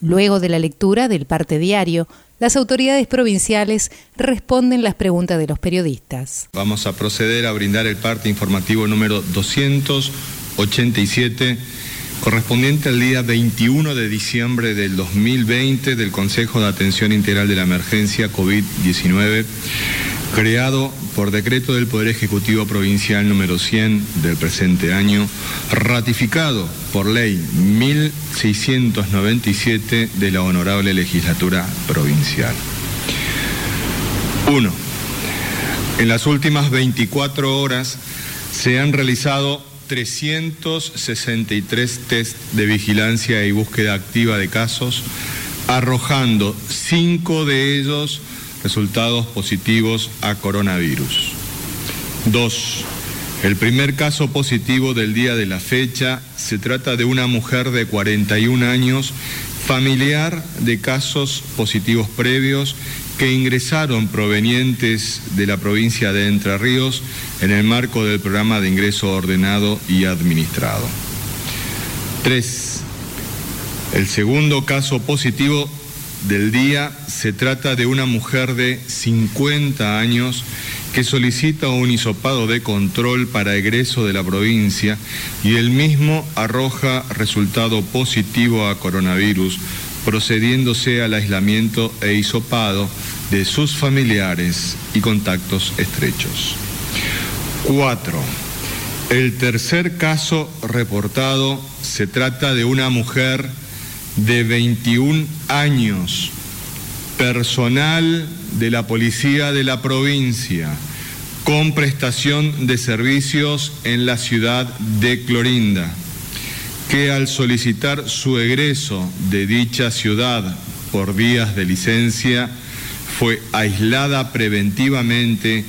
Luego de la lectura del parte diario, las autoridades provinciales responden las preguntas de los periodistas. Vamos a proceder a brindar el parte informativo número 287 correspondiente al día 21 de diciembre del 2020 del Consejo de Atención Integral de la Emergencia COVID-19, creado por decreto del Poder Ejecutivo Provincial número 100 del presente año, ratificado por ley 1697 de la Honorable Legislatura Provincial. 1. En las últimas 24 horas se han realizado 363 test de vigilancia y búsqueda activa de casos, arrojando cinco de ellos resultados positivos a coronavirus. 2. El primer caso positivo del día de la fecha se trata de una mujer de 41 años, familiar de casos positivos previos que ingresaron provenientes de la provincia de Entre Ríos en el marco del programa de ingreso ordenado y administrado. 3. El segundo caso positivo del día se trata de una mujer de 50 años que solicita un hisopado de control para egreso de la provincia y el mismo arroja resultado positivo a coronavirus procediéndose al aislamiento e hisopado de sus familiares y contactos estrechos. 4. El tercer caso reportado se trata de una mujer de 21 años, personal de la policía de la provincia, con prestación de servicios en la ciudad de Clorinda que al solicitar su egreso de dicha ciudad por vías de licencia fue aislada preventivamente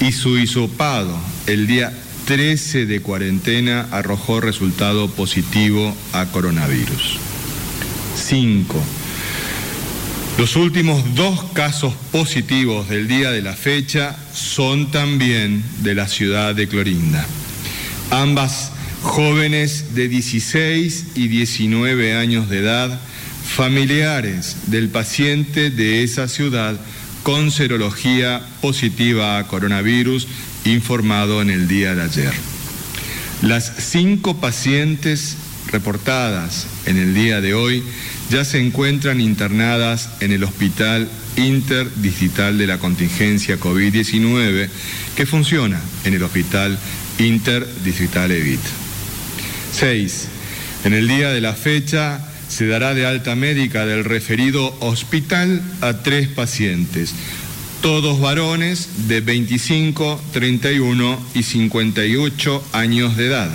y su hisopado el día 13 de cuarentena arrojó resultado positivo a coronavirus. 5. Los últimos dos casos positivos del día de la fecha son también de la ciudad de Clorinda. Ambas jóvenes de 16 y 19 años de edad, familiares del paciente de esa ciudad con serología positiva a coronavirus informado en el día de ayer. Las cinco pacientes reportadas en el día de hoy ya se encuentran internadas en el Hospital Interdistrital de la Contingencia COVID-19 que funciona en el Hospital Interdistrital EVIT. 6. En el día de la fecha se dará de alta médica del referido hospital a tres pacientes, todos varones de 25, 31 y 58 años de edad,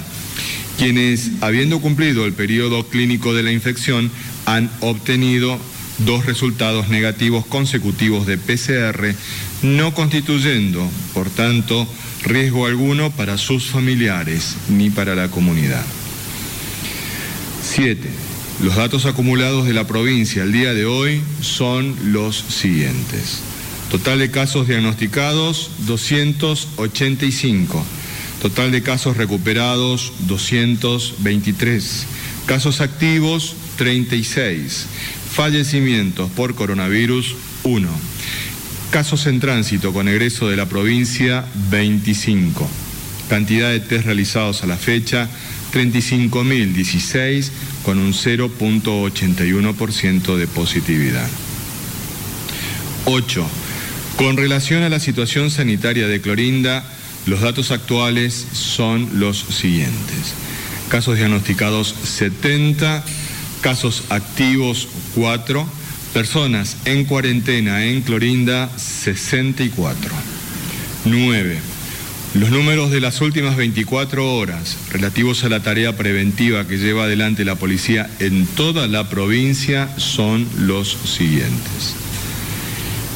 quienes, habiendo cumplido el periodo clínico de la infección, han obtenido dos resultados negativos consecutivos de PCR, no constituyendo, por tanto, riesgo alguno para sus familiares ni para la comunidad. 7. Los datos acumulados de la provincia al día de hoy son los siguientes. Total de casos diagnosticados 285. Total de casos recuperados 223. Casos activos 36. Fallecimientos por coronavirus 1. Casos en tránsito con egreso de la provincia 25. Cantidad de test realizados a la fecha 35.016 con un 0.81% de positividad. 8. Con relación a la situación sanitaria de Clorinda, los datos actuales son los siguientes. Casos diagnosticados 70, casos activos 4, personas en cuarentena en Clorinda 64. 9. Los números de las últimas 24 horas relativos a la tarea preventiva que lleva adelante la policía en toda la provincia son los siguientes.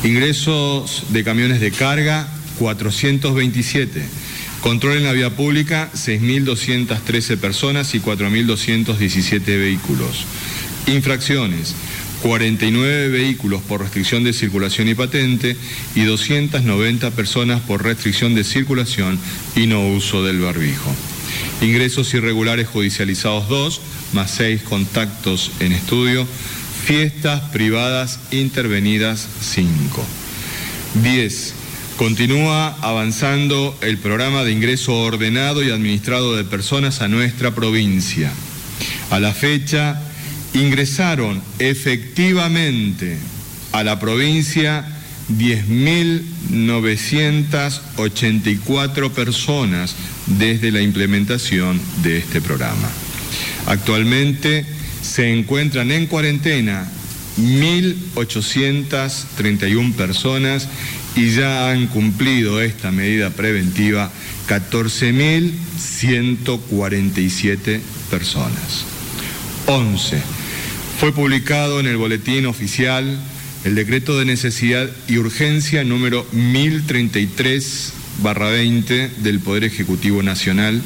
Ingresos de camiones de carga 427. Control en la vía pública, 6.213 personas y 4.217 vehículos. Infracciones, 49 vehículos por restricción de circulación y patente y 290 personas por restricción de circulación y no uso del barbijo. Ingresos irregulares judicializados 2, más 6 contactos en estudio. Fiestas privadas intervenidas 5. 10. Continúa avanzando el programa de ingreso ordenado y administrado de personas a nuestra provincia. A la fecha, ingresaron efectivamente a la provincia 10.984 personas desde la implementación de este programa. Actualmente se encuentran en cuarentena 1.831 personas y ya han cumplido esta medida preventiva 14.147 personas. 11. Fue publicado en el Boletín Oficial el decreto de necesidad y urgencia número 1033-20 del Poder Ejecutivo Nacional,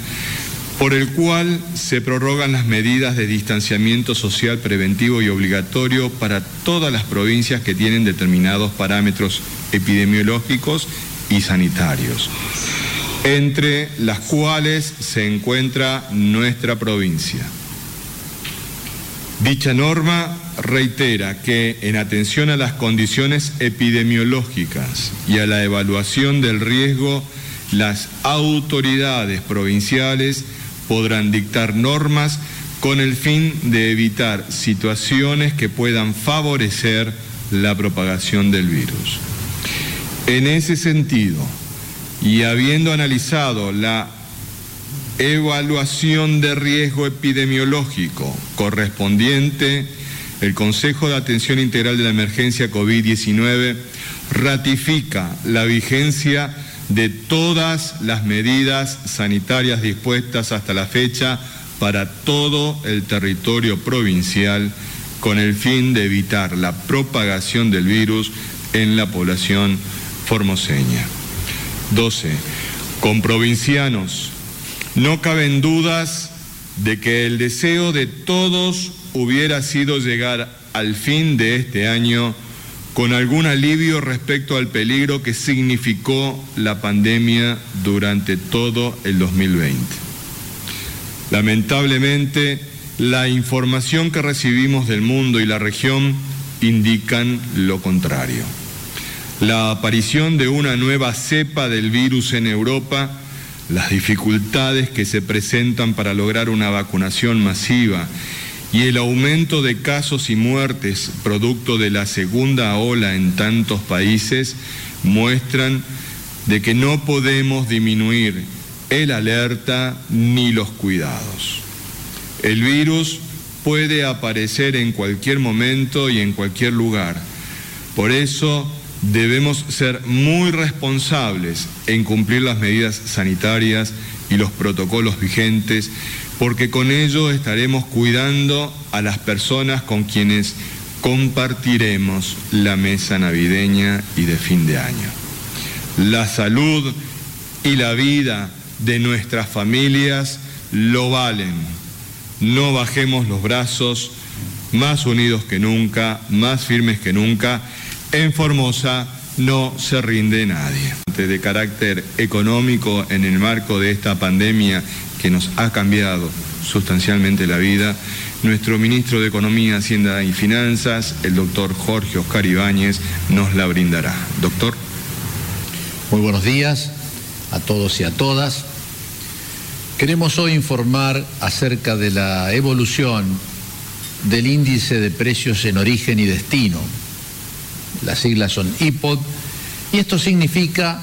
por el cual se prorrogan las medidas de distanciamiento social preventivo y obligatorio para todas las provincias que tienen determinados parámetros epidemiológicos y sanitarios, entre las cuales se encuentra nuestra provincia. Dicha norma reitera que en atención a las condiciones epidemiológicas y a la evaluación del riesgo, las autoridades provinciales podrán dictar normas con el fin de evitar situaciones que puedan favorecer la propagación del virus. En ese sentido, y habiendo analizado la evaluación de riesgo epidemiológico correspondiente, el Consejo de Atención Integral de la Emergencia COVID-19 ratifica la vigencia de todas las medidas sanitarias dispuestas hasta la fecha para todo el territorio provincial con el fin de evitar la propagación del virus en la población formoseña. 12. Con provincianos, no caben dudas de que el deseo de todos hubiera sido llegar al fin de este año con algún alivio respecto al peligro que significó la pandemia durante todo el 2020. Lamentablemente, la información que recibimos del mundo y la región indican lo contrario. La aparición de una nueva cepa del virus en Europa, las dificultades que se presentan para lograr una vacunación masiva y el aumento de casos y muertes producto de la segunda ola en tantos países muestran de que no podemos disminuir el alerta ni los cuidados. El virus puede aparecer en cualquier momento y en cualquier lugar. Por eso debemos ser muy responsables en cumplir las medidas sanitarias y los protocolos vigentes porque con ello estaremos cuidando a las personas con quienes compartiremos la mesa navideña y de fin de año. La salud y la vida de nuestras familias lo valen. No bajemos los brazos, más unidos que nunca, más firmes que nunca. En Formosa no se rinde nadie. De carácter económico en el marco de esta pandemia que nos ha cambiado sustancialmente la vida, nuestro ministro de Economía, Hacienda y Finanzas, el doctor Jorge Oscar Ibáñez, nos la brindará. Doctor. Muy buenos días a todos y a todas. Queremos hoy informar acerca de la evolución del índice de precios en origen y destino. Las siglas son IPOD y esto significa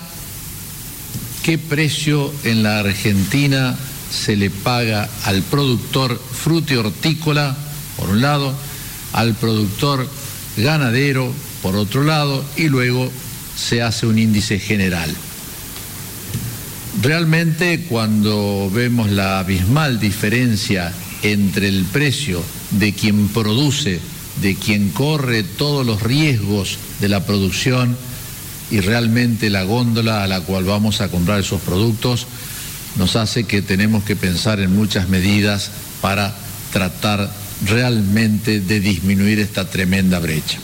qué precio en la Argentina se le paga al productor hortícola por un lado, al productor ganadero, por otro lado, y luego se hace un índice general. Realmente cuando vemos la abismal diferencia entre el precio de quien produce, de quien corre todos los riesgos de la producción, y realmente la góndola a la cual vamos a comprar esos productos nos hace que tenemos que pensar en muchas medidas para tratar realmente de disminuir esta tremenda brecha.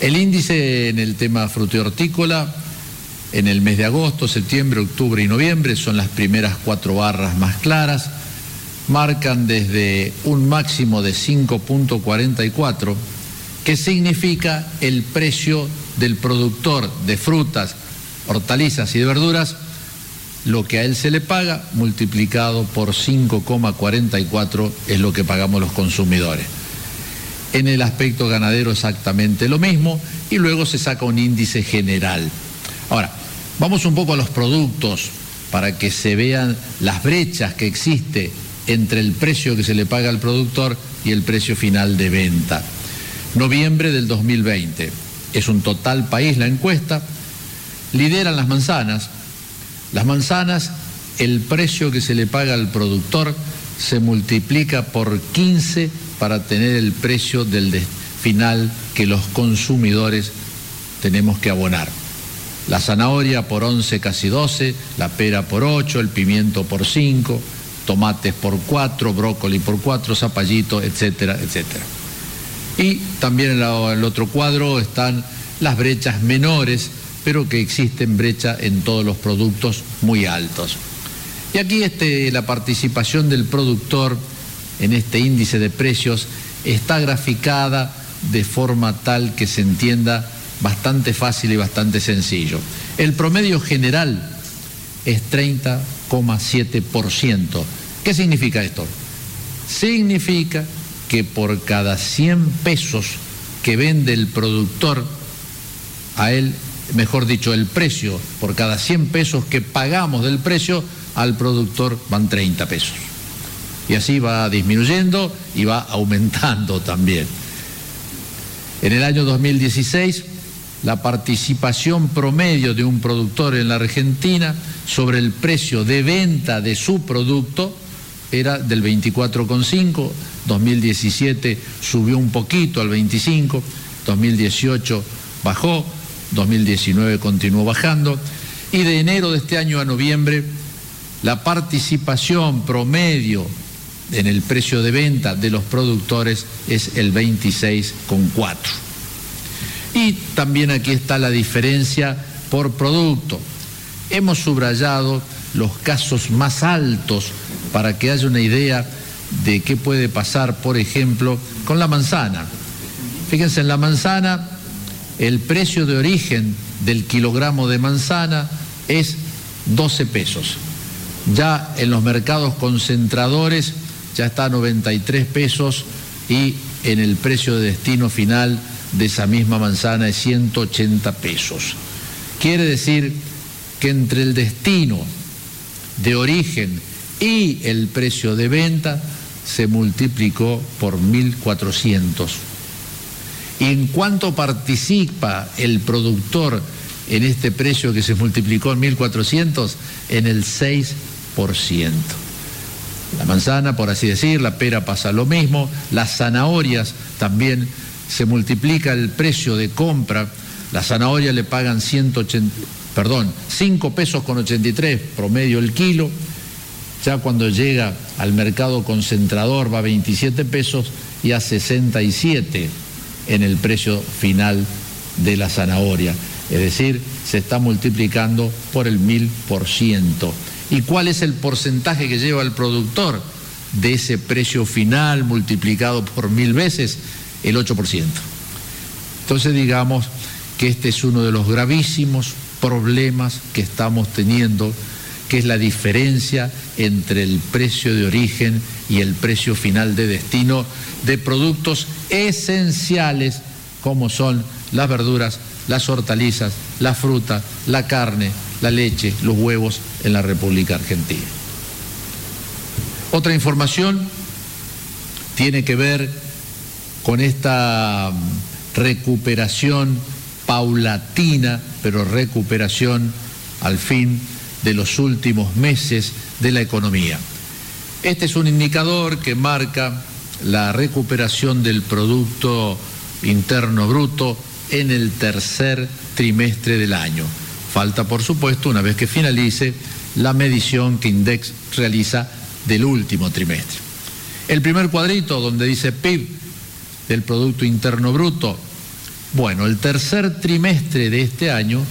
El índice en el tema hortícola en el mes de agosto, septiembre, octubre y noviembre son las primeras cuatro barras más claras, marcan desde un máximo de 5.44, que significa el precio del productor de frutas, hortalizas y de verduras lo que a él se le paga multiplicado por 5,44 es lo que pagamos los consumidores. En el aspecto ganadero exactamente lo mismo y luego se saca un índice general. Ahora, vamos un poco a los productos para que se vean las brechas que existe entre el precio que se le paga al productor y el precio final de venta. Noviembre del 2020. Es un total país la encuesta. Lideran las manzanas las manzanas, el precio que se le paga al productor se multiplica por 15 para tener el precio del final que los consumidores tenemos que abonar. La zanahoria por 11, casi 12, la pera por 8, el pimiento por 5, tomates por 4, brócoli por 4, zapallito, etcétera, etcétera. Y también en el otro cuadro están las brechas menores pero que existen brecha en todos los productos muy altos. Y aquí este, la participación del productor en este índice de precios está graficada de forma tal que se entienda bastante fácil y bastante sencillo. El promedio general es 30,7%. ¿Qué significa esto? Significa que por cada 100 pesos que vende el productor, a él mejor dicho, el precio, por cada 100 pesos que pagamos del precio, al productor van 30 pesos. Y así va disminuyendo y va aumentando también. En el año 2016, la participación promedio de un productor en la Argentina sobre el precio de venta de su producto era del 24,5, 2017 subió un poquito al 25, 2018 bajó, 2019 continuó bajando y de enero de este año a noviembre la participación promedio en el precio de venta de los productores es el 26,4. Y también aquí está la diferencia por producto. Hemos subrayado los casos más altos para que haya una idea de qué puede pasar, por ejemplo, con la manzana. Fíjense, en la manzana el precio de origen del kilogramo de manzana es 12 pesos. Ya en los mercados concentradores ya está a 93 pesos y en el precio de destino final de esa misma manzana es 180 pesos. Quiere decir que entre el destino de origen y el precio de venta se multiplicó por 1.400 en cuánto participa el productor en este precio que se multiplicó en 1.400? En el 6%. La manzana, por así decir, la pera pasa lo mismo, las zanahorias también se multiplica el precio de compra, la zanahoria le pagan 180, perdón, 5 pesos con 83 promedio el kilo, ya cuando llega al mercado concentrador va a 27 pesos y a 67 en el precio final de la zanahoria. Es decir, se está multiplicando por el mil por ciento. ¿Y cuál es el porcentaje que lleva el productor de ese precio final multiplicado por mil veces? El 8%. Entonces digamos que este es uno de los gravísimos problemas que estamos teniendo, que es la diferencia entre el precio de origen y el precio final de destino de productos esenciales como son las verduras, las hortalizas, la fruta, la carne, la leche, los huevos en la República Argentina. Otra información tiene que ver con esta recuperación paulatina, pero recuperación al fin de los últimos meses de la economía. Este es un indicador que marca la recuperación del Producto Interno Bruto en el tercer trimestre del año. Falta, por supuesto, una vez que finalice la medición que Index realiza del último trimestre. El primer cuadrito donde dice PIB del Producto Interno Bruto, bueno, el tercer trimestre de este año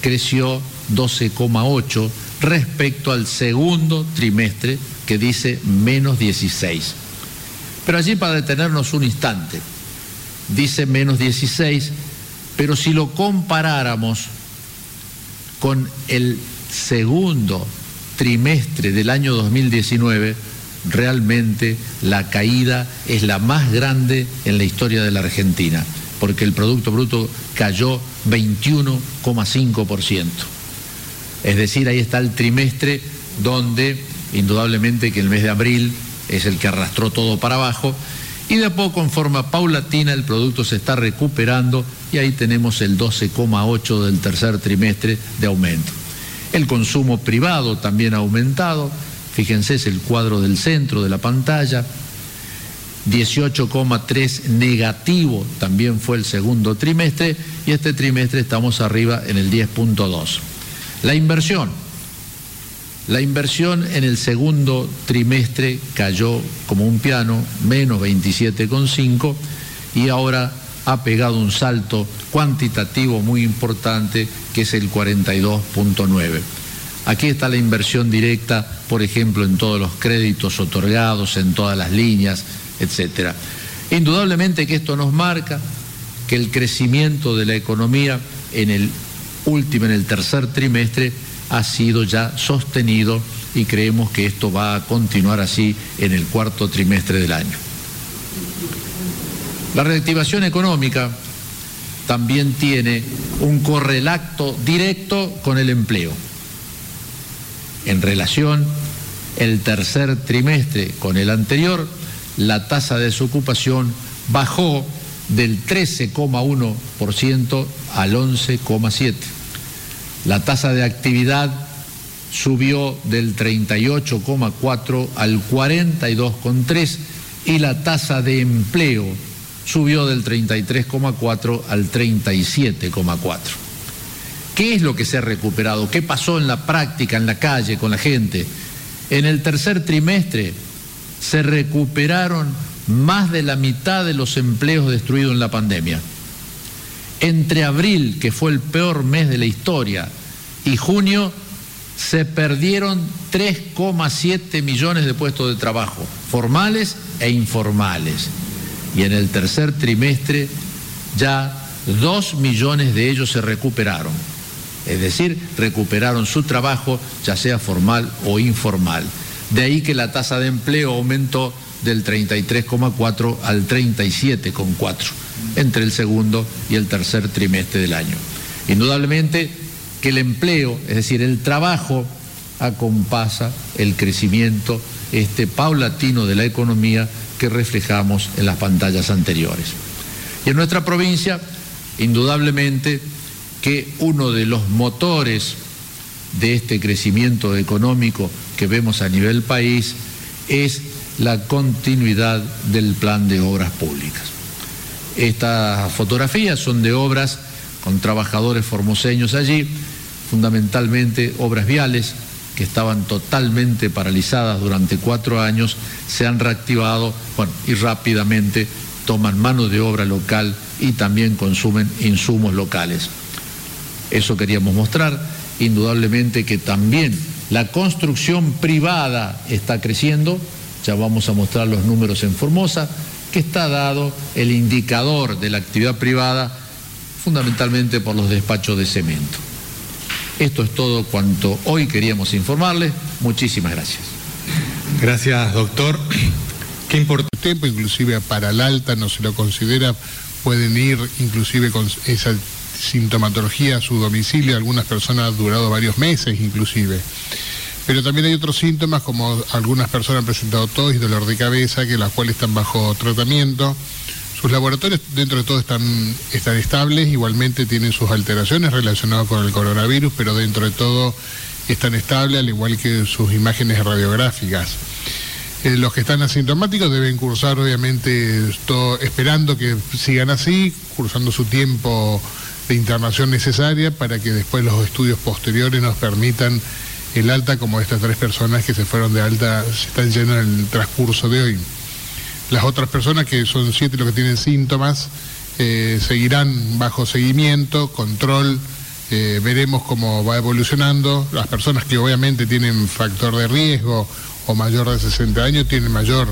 creció 12,8 respecto al segundo trimestre que dice menos 16. Pero allí para detenernos un instante, dice menos 16, pero si lo comparáramos con el segundo trimestre del año 2019, realmente la caída es la más grande en la historia de la Argentina, porque el Producto Bruto cayó 21,5%. Es decir, ahí está el trimestre donde indudablemente que el mes de abril es el que arrastró todo para abajo y de a poco en forma paulatina el producto se está recuperando y ahí tenemos el 12,8 del tercer trimestre de aumento. El consumo privado también ha aumentado, fíjense es el cuadro del centro de la pantalla, 18,3 negativo también fue el segundo trimestre y este trimestre estamos arriba en el 10,2. La inversión. La inversión en el segundo trimestre cayó como un piano, menos 27,5 y ahora ha pegado un salto cuantitativo muy importante que es el 42.9. Aquí está la inversión directa, por ejemplo, en todos los créditos otorgados, en todas las líneas, etc. Indudablemente que esto nos marca que el crecimiento de la economía en el último, en el tercer trimestre, ha sido ya sostenido y creemos que esto va a continuar así en el cuarto trimestre del año. La reactivación económica también tiene un correlato directo con el empleo. En relación el tercer trimestre con el anterior, la tasa de desocupación bajó del 13,1% al 11,7%. La tasa de actividad subió del 38,4 al 42,3 y la tasa de empleo subió del 33,4 al 37,4. ¿Qué es lo que se ha recuperado? ¿Qué pasó en la práctica, en la calle, con la gente? En el tercer trimestre se recuperaron más de la mitad de los empleos destruidos en la pandemia. Entre abril, que fue el peor mes de la historia, y junio, se perdieron 3,7 millones de puestos de trabajo, formales e informales. Y en el tercer trimestre ya 2 millones de ellos se recuperaron. Es decir, recuperaron su trabajo, ya sea formal o informal. De ahí que la tasa de empleo aumentó del 33,4 al 37,4 entre el segundo y el tercer trimestre del año. Indudablemente que el empleo, es decir, el trabajo, acompasa el crecimiento este paulatino de la economía que reflejamos en las pantallas anteriores. Y en nuestra provincia, indudablemente que uno de los motores de este crecimiento económico que vemos a nivel país es la continuidad del plan de obras públicas. Estas fotografías son de obras con trabajadores formoseños allí, fundamentalmente obras viales que estaban totalmente paralizadas durante cuatro años, se han reactivado y rápidamente toman mano de obra local y también consumen insumos locales. Eso queríamos mostrar, indudablemente que también la construcción privada está creciendo, ya vamos a mostrar los números en Formosa, que está dado el indicador de la actividad privada fundamentalmente por los despachos de cemento. Esto es todo cuanto hoy queríamos informarles. Muchísimas gracias. Gracias, doctor. Qué importante tiempo, inclusive para el alta no se lo considera, pueden ir inclusive con esa sintomatología a su domicilio, algunas personas han durado varios meses inclusive. Pero también hay otros síntomas, como algunas personas han presentado tos y dolor de cabeza, que las cuales están bajo tratamiento. Sus laboratorios dentro de todo están, están estables, igualmente tienen sus alteraciones relacionadas con el coronavirus, pero dentro de todo están estables, al igual que sus imágenes radiográficas. Eh, los que están asintomáticos deben cursar, obviamente, todo, esperando que sigan así, cursando su tiempo de internación necesaria para que después los estudios posteriores nos permitan el alta, como estas tres personas que se fueron de alta, se están yendo en el transcurso de hoy. Las otras personas, que son siete los que tienen síntomas, eh, seguirán bajo seguimiento, control, eh, veremos cómo va evolucionando. Las personas que obviamente tienen factor de riesgo o mayor de 60 años tienen mayor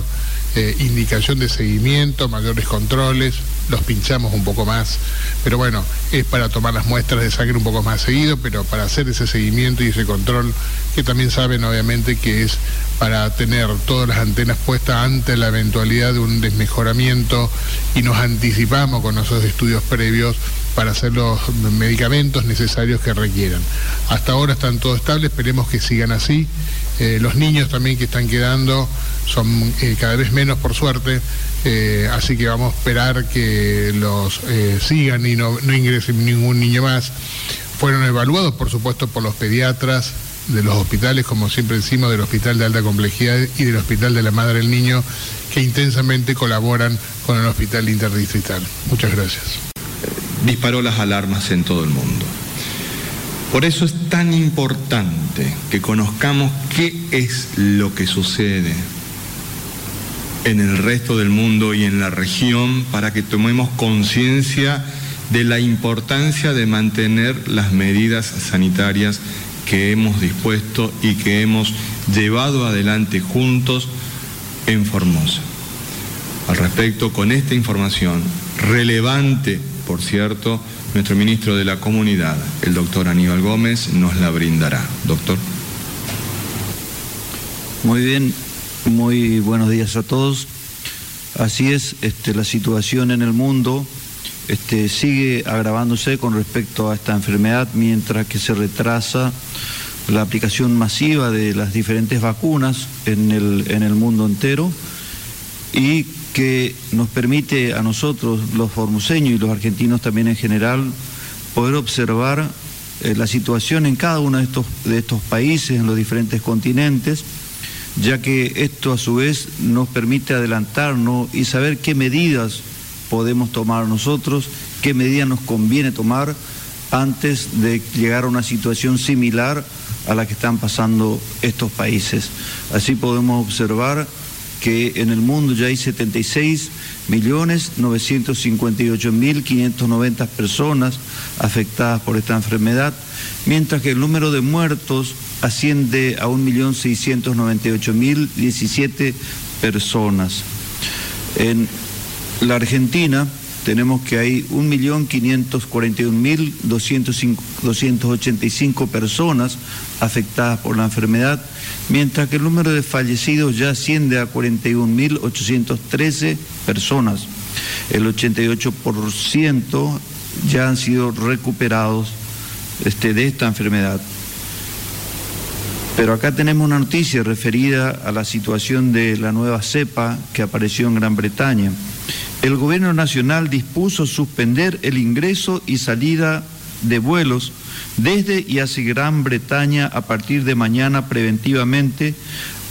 eh, indicación de seguimiento, mayores controles, los pinchamos un poco más, pero bueno, es para tomar las muestras de sangre un poco más seguido, pero para hacer ese seguimiento y ese control, que también saben obviamente que es para tener todas las antenas puestas ante la eventualidad de un desmejoramiento y nos anticipamos con esos estudios previos para hacer los medicamentos necesarios que requieran. Hasta ahora están todos estables, esperemos que sigan así. Eh, los niños también que están quedando son eh, cada vez menos por suerte, eh, así que vamos a esperar que los sigan y no, no ingresen ningún niño más. Fueron evaluados, por supuesto, por los pediatras de los hospitales, como siempre decimos, del Hospital de Alta Complejidad y del Hospital de la Madre del Niño, que intensamente colaboran con el Hospital Interdistrital. Muchas gracias. Disparó las alarmas en todo el mundo. Por eso es tan importante que conozcamos qué es lo que sucede en el resto del mundo y en la región para que tomemos conciencia de la importancia de mantener las medidas sanitarias que hemos dispuesto y que hemos llevado adelante juntos en Formosa. Al respecto, con esta información relevante, por cierto, nuestro ministro de la Comunidad, el doctor Aníbal Gómez, nos la brindará. Doctor. Muy bien, muy buenos días a todos. Así es, este, la situación en el mundo este, sigue agravándose con respecto a esta enfermedad mientras que se retrasa la aplicación masiva de las diferentes vacunas en el, en el mundo entero y que nos permite a nosotros, los formoseños y los argentinos también en general, poder observar eh, la situación en cada uno de estos, de estos países, en los diferentes continentes, ya que esto a su vez nos permite adelantarnos y saber qué medidas podemos tomar nosotros, qué medidas nos conviene tomar antes de llegar a una situación similar a la que están pasando estos países. Así podemos observar que en el mundo ya hay 76 millones 958 mil 590 personas afectadas por esta enfermedad, mientras que el número de muertos asciende a 1.698.017 personas. En la Argentina tenemos que hay 1.541.285 personas afectadas por la enfermedad, mientras que el número de fallecidos ya asciende a 41.813 personas. El 88% ya han sido recuperados este, de esta enfermedad. Pero acá tenemos una noticia referida a la situación de la nueva cepa que apareció en Gran Bretaña el gobierno nacional dispuso suspender el ingreso y salida de vuelos desde y hacia Gran Bretaña a partir de mañana preventivamente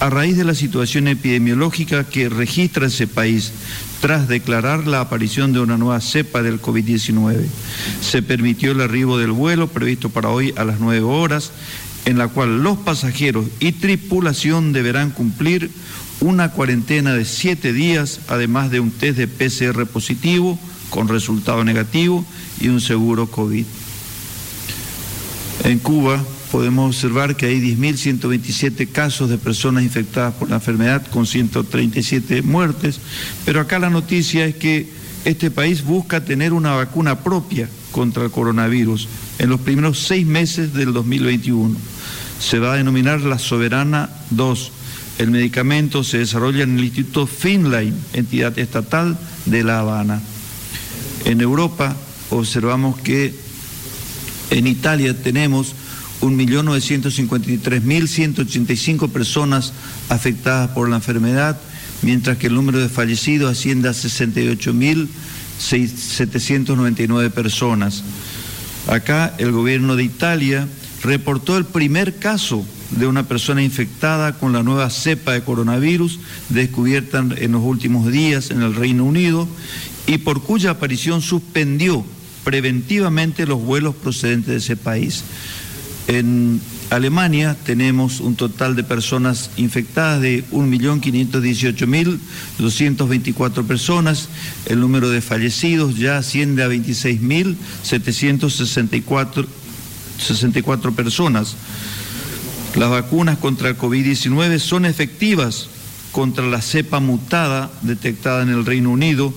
a raíz de la situación epidemiológica que registra ese país tras declarar la aparición de una nueva cepa del COVID-19. Se permitió el arribo del vuelo previsto para hoy a las 9 horas, en la cual los pasajeros y tripulación deberán cumplir una cuarentena de siete días, además de un test de PCR positivo con resultado negativo y un seguro COVID. En Cuba podemos observar que hay 10.127 casos de personas infectadas por la enfermedad con 137 muertes, pero acá la noticia es que este país busca tener una vacuna propia contra el coronavirus en los primeros seis meses del 2021. Se va a denominar la Soberana 2 el medicamento se desarrolla en el Instituto Finlay, entidad estatal de La Habana. En Europa observamos que en Italia tenemos 1.953.185 personas afectadas por la enfermedad, mientras que el número de fallecidos asciende a 68.799 personas. Acá el gobierno de Italia reportó el primer caso de una persona infectada con la nueva cepa de coronavirus descubierta en los últimos días en el Reino Unido y por cuya aparición suspendió preventivamente los vuelos procedentes de ese país. En Alemania tenemos un total de personas infectadas de 1.518.224 personas. El número de fallecidos ya asciende a 26.764 64 personas. Las vacunas contra el COVID-19 son efectivas contra la cepa mutada detectada en el Reino Unido,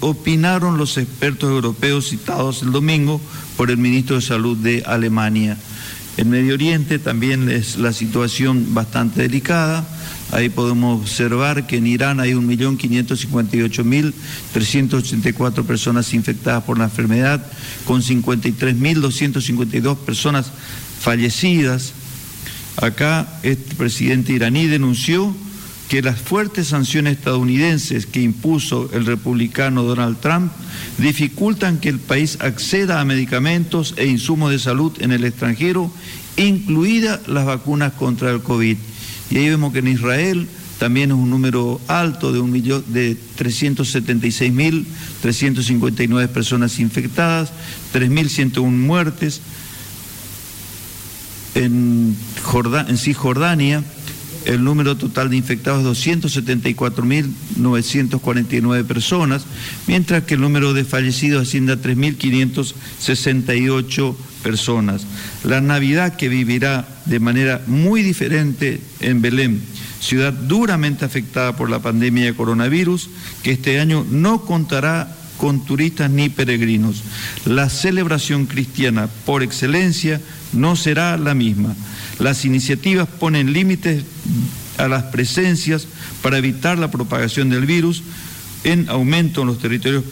opinaron los expertos europeos citados el domingo por el ministro de Salud de Alemania. En Medio Oriente también es la situación bastante delicada. Ahí podemos observar que en Irán hay 1.558.384 personas infectadas por la enfermedad, con 53.252 personas fallecidas. Acá el presidente iraní denunció que las fuertes sanciones estadounidenses que impuso el republicano Donald Trump dificultan que el país acceda a medicamentos e insumos de salud en el extranjero, incluidas las vacunas contra el COVID. Y ahí vemos que en Israel también es un número alto de, de 376.359 personas infectadas, 3.101 muertes. En, en Cisjordania, el número total de infectados es 274.949 personas, mientras que el número de fallecidos asciende a 3.568 personas. La Navidad que vivirá de manera muy diferente en Belén, ciudad duramente afectada por la pandemia de coronavirus, que este año no contará con turistas ni peregrinos. La celebración cristiana por excelencia no será la misma. Las iniciativas ponen límites a las presencias para evitar la propagación del virus en aumento en los territorios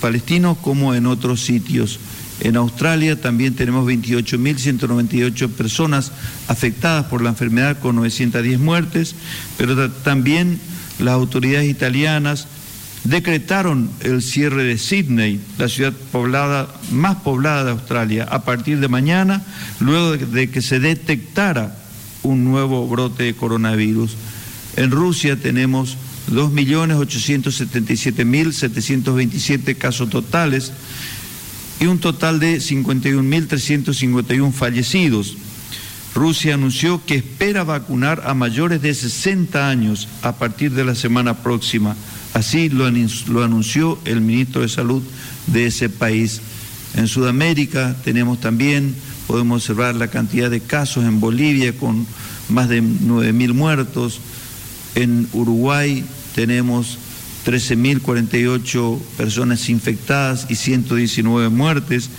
palestinos como en otros sitios. En Australia también tenemos 28.198 personas afectadas por la enfermedad con 910 muertes, pero también las autoridades italianas decretaron el cierre de Sydney, la ciudad poblada, más poblada de Australia, a partir de mañana, luego de que se detectara un nuevo brote de coronavirus. En Rusia tenemos 2.877.727 casos totales y un total de 51.351 fallecidos. Rusia anunció que espera vacunar a mayores de 60 años a partir de la semana próxima. Así lo, anunció el ministro de Salud de ese país. En Sudamérica tenemos también, podemos observar la cantidad de casos en Bolivia con más de 9.000 muertos. En Uruguay tenemos 13.048 personas infectadas y 119 muertes.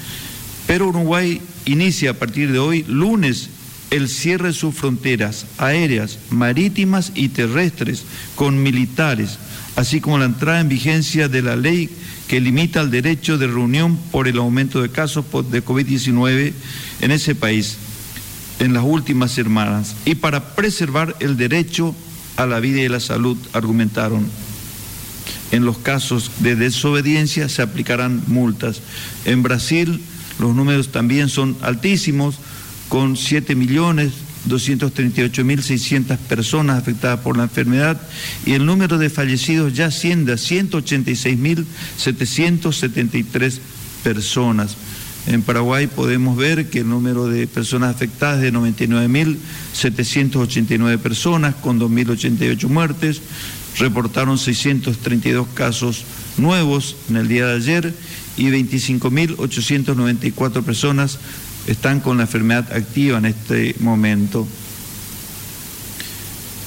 Pero Uruguay inicia a partir de hoy, lunes, el cierre de sus fronteras aéreas, marítimas y terrestres con militares así como la entrada en vigencia de la ley que limita el derecho de reunión por el aumento de casos de COVID-19 en ese país en las últimas semanas y para preservar el derecho a la vida y la salud, argumentaron. En los casos de desobediencia se aplicarán multas. En Brasil los números también son altísimos, con 7 millones 238.600 personas afectadas por la enfermedad y el número de fallecidos ya asciende a 186.773 personas. En Paraguay podemos ver que el número de personas afectadas es de 99.789 personas, con 2.088 muertes. Reportaron 632 casos nuevos en el día de ayer y 25.894 personas están con la enfermedad activa en este momento.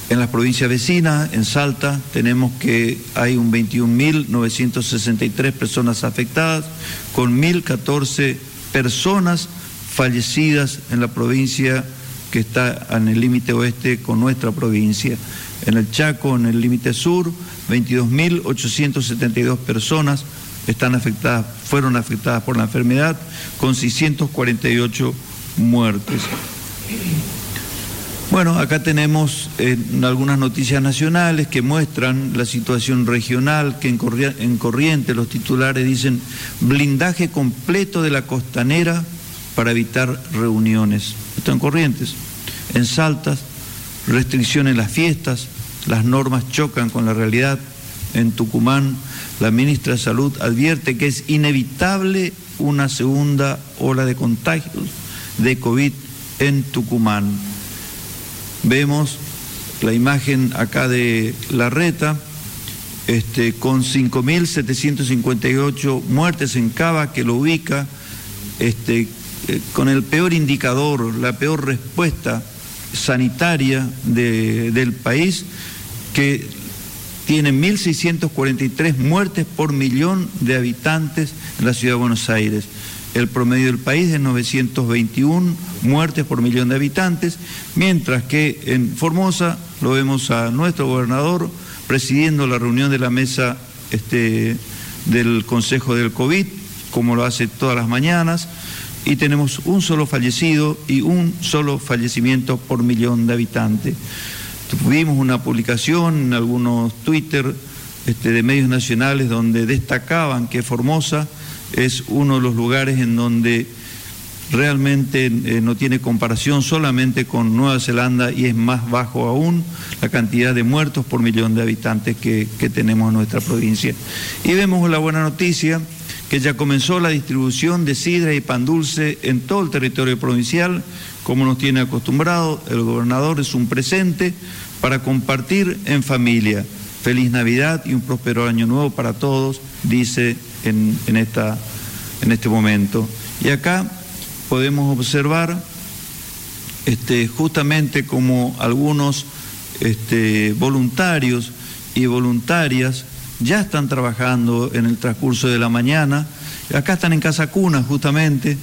En las provincias vecinas, en Salta, tenemos que hay un 21.963 personas afectadas, con 1.014 personas fallecidas en la provincia que está en el límite oeste con nuestra provincia. En el Chaco, en el límite sur, 22.872 personas están afectadas, fueron afectadas por la enfermedad, con 648 muertes. Bueno, acá tenemos eh, algunas noticias nacionales que muestran la situación regional, que en, en Corrientes los titulares dicen blindaje completo de la costanera para evitar reuniones. Esto en Corrientes. en Saltas, restricciones en las fiestas, las normas chocan con la realidad. En Tucumán, la ministra de Salud advierte que es inevitable una segunda ola de contagios de COVID en Tucumán. Vemos la imagen acá de la reta, este, con 5.758 muertes en Cava, que lo ubica este, eh, con el peor indicador, la peor respuesta sanitaria del país, que tiene 1.643 muertes por millón de habitantes en la ciudad de Buenos Aires. El promedio del país es 921 muertes por millón de habitantes, mientras que en Formosa lo vemos a nuestro gobernador presidiendo la reunión de la mesa este, del Consejo del COVID, como lo hace todas las mañanas, y tenemos un solo fallecido y un solo fallecimiento por millón de habitantes. Tuvimos una publicación en algunos Twitter este, de medios nacionales donde destacaban que Formosa es uno de los lugares en donde realmente eh, no tiene comparación solamente con Nueva Zelanda y es más bajo aún la cantidad de muertos por millón de habitantes que, que tenemos en nuestra provincia. Y vemos la buena noticia que ya comenzó la distribución de sidra y pan dulce en todo el territorio provincial, como nos tiene acostumbrado, el gobernador es un presente para compartir en familia. Feliz Navidad y un próspero año nuevo para todos, dice en, en, esta, en este momento. Y acá podemos observar este, justamente como algunos este, voluntarios y voluntarias ya están trabajando en el transcurso de la mañana. Acá están en Casa Cuna justamente,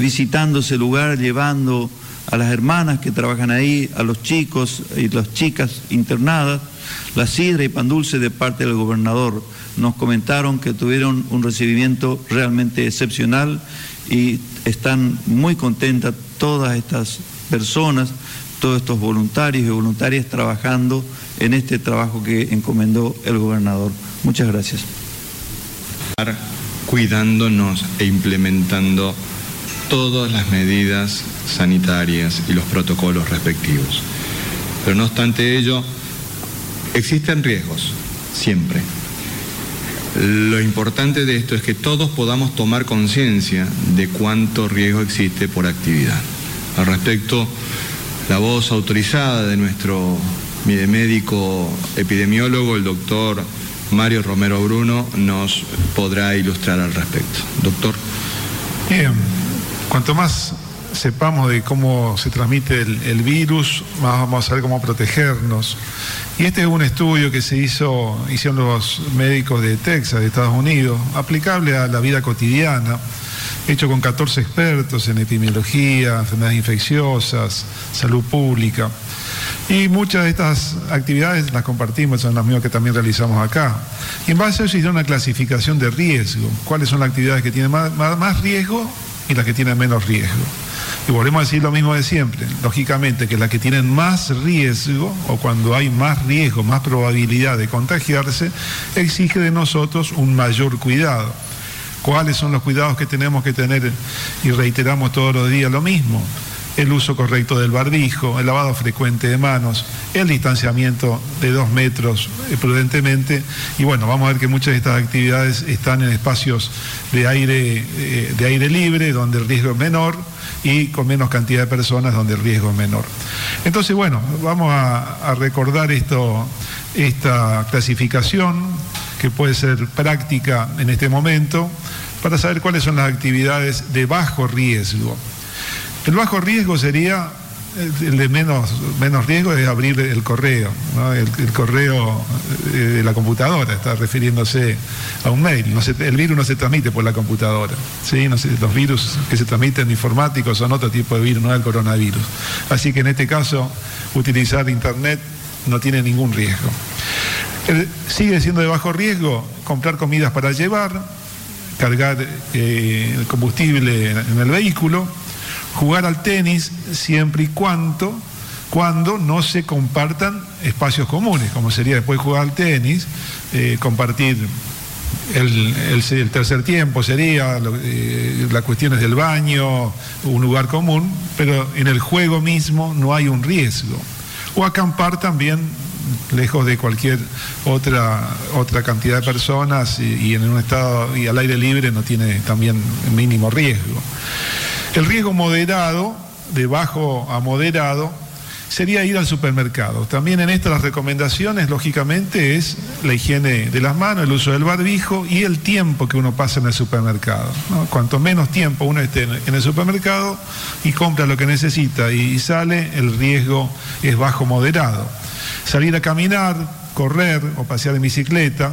visitando ese lugar, llevando a las hermanas que trabajan ahí, a los chicos y las chicas internadas, la sidra y pan dulce de parte del gobernador. Nos comentaron que tuvieron un recibimiento realmente excepcional y están muy contentas todas estas personas, todos estos voluntarios y voluntarias trabajando en este trabajo que encomendó el gobernador. Muchas gracias. Cuidándonos e implementando todas las medidas sanitarias y los protocolos respectivos. Pero no obstante ello, existen riesgos, siempre. Lo importante de esto es que todos podamos tomar conciencia de cuánto riesgo existe por actividad. Al respecto, la voz autorizada de nuestro médico epidemiólogo, el doctor Mario Romero Bruno, nos podrá ilustrar al respecto. Doctor. Bien, cuanto más sepamos de cómo se transmite el, virus, más vamos a saber cómo protegernos. Y este es un estudio que se hizo, hicieron los médicos de Texas, de Estados Unidos, aplicable a la vida cotidiana, hecho con 14 expertos en epidemiología, enfermedades infecciosas, salud pública. Y muchas de estas actividades las compartimos, son las mismas que también realizamos acá. Y en base a eso hicieron una clasificación de riesgo. ¿Cuáles son las actividades que tienen más, más riesgo y las que tienen menos riesgo? Y volvemos a decir lo mismo de siempre. Lógicamente que las que tienen más riesgo o cuando hay más riesgo, más probabilidad de contagiarse, exige de nosotros un mayor cuidado. ¿Cuáles son los cuidados que tenemos que tener? Y reiteramos todos los días lo mismo el uso correcto del barbijo, el lavado frecuente de manos, el distanciamiento de dos metros eh, prudentemente. Y bueno, vamos a ver que muchas de estas actividades están en espacios de aire, eh, de aire libre, donde el riesgo es menor, y con menos cantidad de personas, donde el riesgo es menor. Entonces, bueno, vamos a, a recordar esto, esta clasificación que puede ser práctica en este momento para saber cuáles son las actividades de bajo riesgo. El bajo riesgo sería, el de menos, menos riesgo es abrir el correo, el, correo eh, de la computadora, está refiriéndose a un mail. el virus no se transmite por la computadora. los virus que se transmiten informáticos son otro tipo de virus, no el coronavirus. Así que en este caso, utilizar Internet no tiene ningún riesgo. sigue siendo de bajo riesgo comprar comidas para llevar, cargar eh, combustible en el vehículo jugar al tenis siempre y cuando, cuando no se compartan espacios comunes, como sería después jugar al tenis, eh, compartir el, tercer tiempo sería eh, las cuestiones del baño, un lugar común, pero en el juego mismo no hay un riesgo. O acampar también lejos de cualquier otra, otra cantidad de personas y, en un estado y al aire libre no tiene también mínimo riesgo. El riesgo moderado, de bajo a moderado, sería ir al supermercado. También en estas las recomendaciones, lógicamente, es la higiene de las manos, el uso del barbijo y el tiempo que uno pasa en el supermercado. Cuanto menos tiempo uno esté en el supermercado y compra lo que necesita y sale, el riesgo es bajo moderado. Salir a caminar, correr o pasear en bicicleta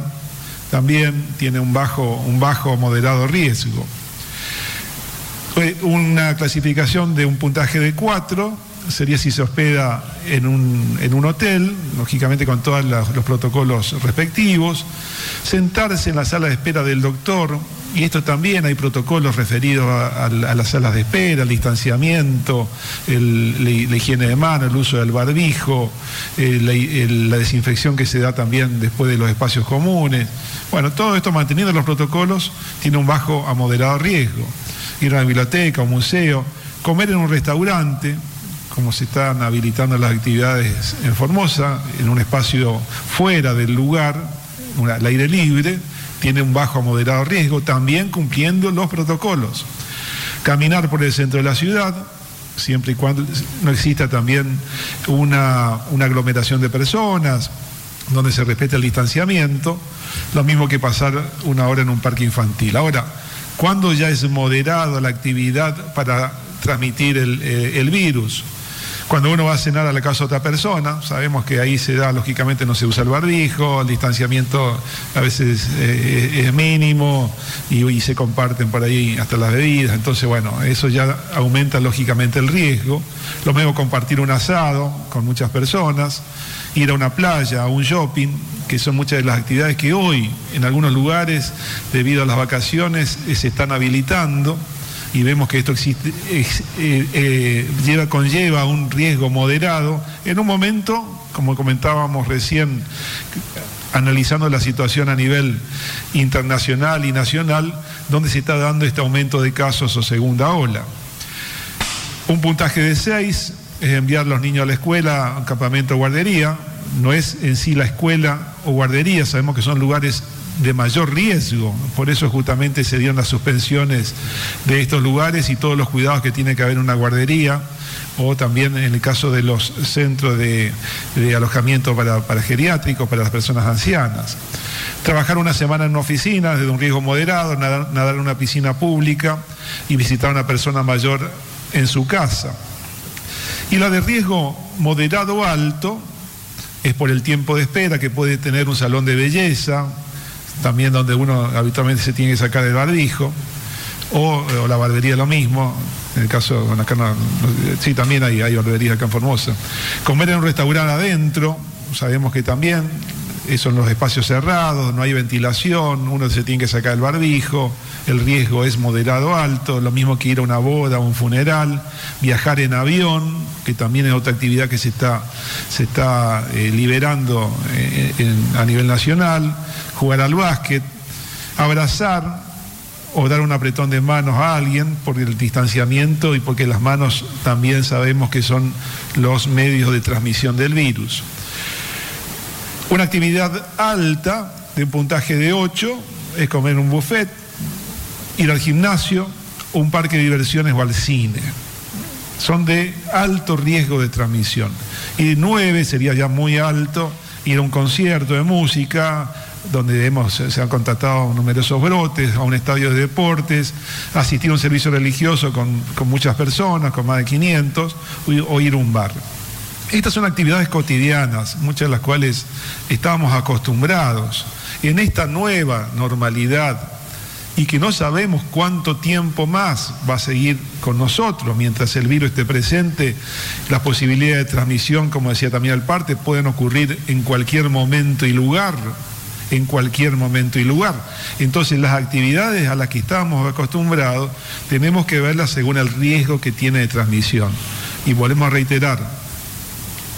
también tiene un bajo, un bajo moderado riesgo. Una clasificación de un puntaje de 4 sería si se hospeda en un, en un hotel, lógicamente con todos los protocolos respectivos, sentarse en la sala de espera del doctor, y esto también hay protocolos referidos a, las salas de espera, el distanciamiento, la, higiene de mano, el uso del barbijo, eh, la, desinfección que se da también después de los espacios comunes. Bueno, todo esto manteniendo los protocolos tiene un bajo a moderado riesgo. Ir a una biblioteca, un museo, comer en un restaurante, como se están habilitando las actividades en Formosa, en un espacio fuera del lugar, al aire libre, tiene un bajo a moderado riesgo, también cumpliendo los protocolos. Caminar por el centro de la ciudad, siempre y cuando no exista también una, una aglomeración de personas, donde se respete el distanciamiento, lo mismo que pasar una hora en un parque infantil. Ahora, ¿cuándo ya es moderado la actividad para transmitir el, eh, el virus? Cuando uno va a cenar a la casa de otra persona, sabemos que ahí se da, lógicamente no se usa el barbijo, el distanciamiento a veces eh, es mínimo y, se comparten por ahí hasta las bebidas, entonces bueno, eso ya aumenta lógicamente el riesgo. Lo mismo compartir un asado con muchas personas, ir a una playa, a un shopping, que son muchas de las actividades que hoy en algunos lugares, debido a las vacaciones, eh, se están habilitando y vemos que esto eh, eh, lleva, conlleva un riesgo moderado, en un momento, como comentábamos recién, analizando la situación a nivel internacional y nacional, donde se está dando este aumento de casos o segunda ola. Un puntaje de 6 es enviar a los niños a la escuela, campamento o guardería, no es en sí la escuela o guardería, sabemos que son lugares de mayor riesgo. Por eso justamente se dieron las suspensiones de estos lugares y todos los cuidados que tiene que haber en una guardería o también en el caso de los centros de, alojamiento para, para, geriátricos, para las personas ancianas. Trabajar una semana en una oficina desde un riesgo moderado, nadar, nadar en una piscina pública y visitar a una persona mayor en su casa. Y la de riesgo moderado alto es por el tiempo de espera que puede tener un salón de belleza, también donde uno habitualmente se tiene que sacar el barbijo, o, la barbería lo mismo, en el caso de acá sí también hay, hay barberías acá en Formosa. Comer en un restaurante adentro, sabemos que también son los espacios cerrados, no hay ventilación, uno se tiene que sacar el barbijo, el riesgo es moderado alto, lo mismo que ir a una boda un funeral, viajar en avión, que también es otra actividad que se está, se está eh, liberando eh, a nivel nacional, jugar al básquet, abrazar o dar un apretón de manos a alguien por el distanciamiento y porque las manos también sabemos que son los medios de transmisión del virus. Una actividad alta, de un puntaje de 8, es comer un buffet, ir al gimnasio, un parque de diversiones o al cine. Son de alto riesgo de transmisión. Y 9 sería ya muy alto, ir a un concierto de música, donde hemos, se han contratado numerosos brotes, a un estadio de deportes, asistir a un servicio religioso con, con muchas personas, con más de 500, o ir a un bar. Estas son actividades cotidianas, muchas de las cuales estábamos acostumbrados. En esta nueva normalidad y que no sabemos cuánto tiempo más va a seguir con nosotros mientras el virus esté presente, las posibilidades de transmisión, como decía también el parte, pueden ocurrir en cualquier momento y lugar en cualquier momento y lugar. Entonces las actividades a las que estamos acostumbrados tenemos que verlas según el riesgo que tiene de transmisión. Y volvemos a reiterar,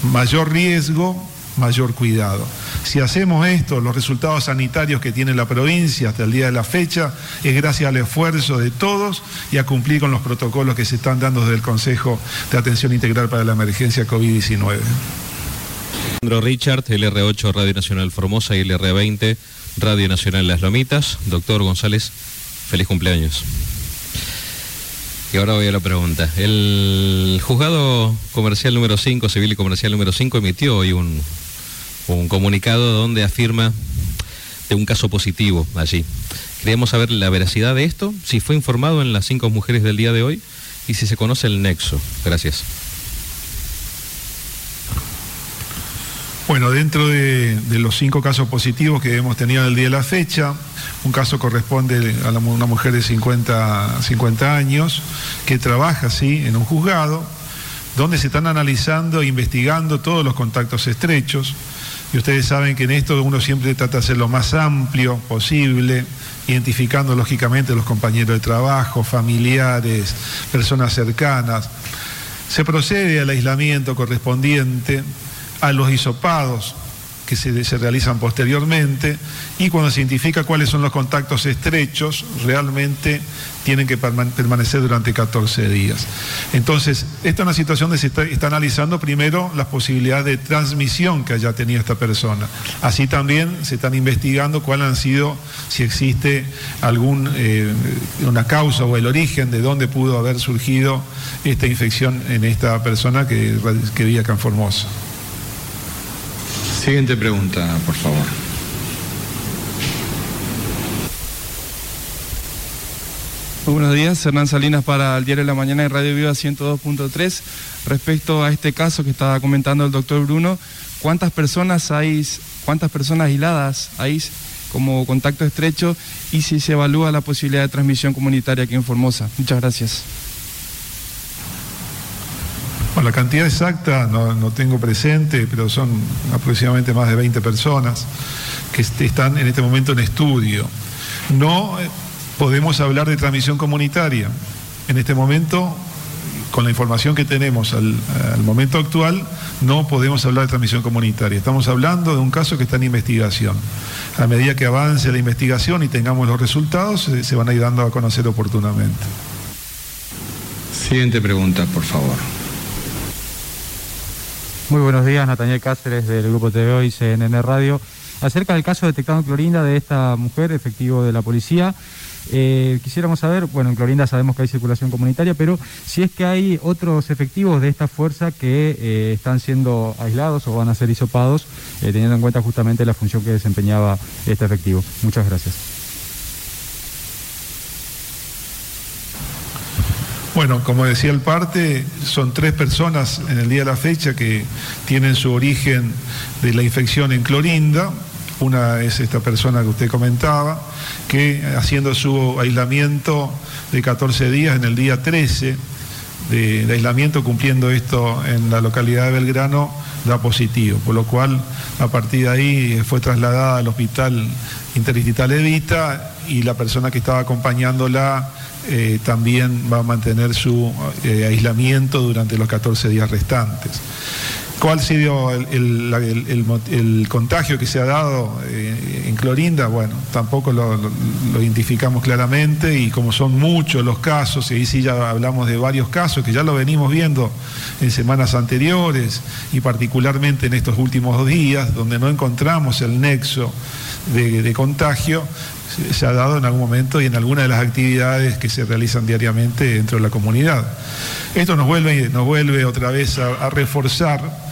mayor riesgo, mayor cuidado. Si hacemos esto, los resultados sanitarios que tiene la provincia hasta el día de la fecha es gracias al esfuerzo de todos y a cumplir con los protocolos que se están dando desde el Consejo de Atención Integral para la Emergencia COVID-19. Richard, LR8 Radio Nacional Formosa y LR20 Radio Nacional Las Lomitas. Doctor González, feliz cumpleaños. Y ahora voy a la pregunta. El juzgado comercial número 5, civil y comercial número 5, emitió hoy un, un comunicado donde afirma de un caso positivo allí. Queríamos saber la veracidad de esto, si fue informado en las cinco mujeres del día de hoy y si se conoce el nexo. Gracias. Bueno, dentro de, los cinco casos positivos que hemos tenido en el día de la fecha, un caso corresponde a una mujer de 50, 50 años que trabaja, en un juzgado, donde se están analizando e investigando todos los contactos estrechos. Y ustedes saben que en esto uno siempre trata de ser lo más amplio posible, identificando lógicamente los compañeros de trabajo, familiares, personas cercanas. Se procede al aislamiento correspondiente a los hisopados que se, realizan posteriormente y cuando se identifica cuáles son los contactos estrechos, realmente tienen que permanecer durante 14 días. Entonces, esta es una situación donde se está, analizando primero las posibilidades de transmisión que haya tenido esta persona. Así también se están investigando cuáles han sido, si existe alguna eh, causa o el origen de dónde pudo haber surgido esta infección en esta persona que, que acá en Formosa. Siguiente pregunta, por favor. Buenos días, Hernán Salinas para el Diario de la Mañana de Radio Viva 102.3. Respecto a este caso que estaba comentando el doctor Bruno, ¿cuántas personas hay, cuántas personas aisladas hay como contacto estrecho y si se evalúa la posibilidad de transmisión comunitaria aquí en Formosa? Muchas gracias. La cantidad exacta no, tengo presente, pero son aproximadamente más de 20 personas que están en este momento en estudio. No eh, podemos hablar de transmisión comunitaria. En este momento, con la información que tenemos al, momento actual, no podemos hablar de transmisión comunitaria. Estamos hablando de un caso que está en investigación. A medida que avance la investigación y tengamos los resultados, se, se van a ir dando a conocer oportunamente. Siguiente pregunta, por favor. Muy buenos días, Nataniel Cáceres del Grupo TV y CNN Radio. Acerca del caso detectado en Clorinda de esta mujer, efectivo de la policía, eh, quisiéramos saber, bueno, en Clorinda sabemos que hay circulación comunitaria, pero si es que hay otros efectivos de esta fuerza que eh, están siendo aislados o van a ser hisopados, eh, teniendo en cuenta justamente la función que desempeñaba este efectivo. Muchas gracias. Bueno, como decía el parte, son tres personas en el día de la fecha que tienen su origen de la infección en Clorinda. Una es esta persona que usted comentaba, que haciendo su aislamiento de 14 días en el día 13 de, aislamiento, cumpliendo esto en la localidad de Belgrano, da positivo. Por lo cual, a partir de ahí fue trasladada al hospital interdistrital Evita y la persona que estaba acompañándola eh, también va a mantener su eh, aislamiento durante los 14 días restantes. ¿Cuál ha sido el, contagio que se ha dado eh, en Clorinda? Bueno, tampoco lo, identificamos claramente y como son muchos los casos, y ahí sí ya hablamos de varios casos que ya lo venimos viendo en semanas anteriores y particularmente en estos últimos dos días, donde no encontramos el nexo de contagio, se ha dado en algún momento y en alguna de las actividades que se realizan diariamente dentro de la comunidad. Esto nos vuelve, nos vuelve otra vez a, reforzar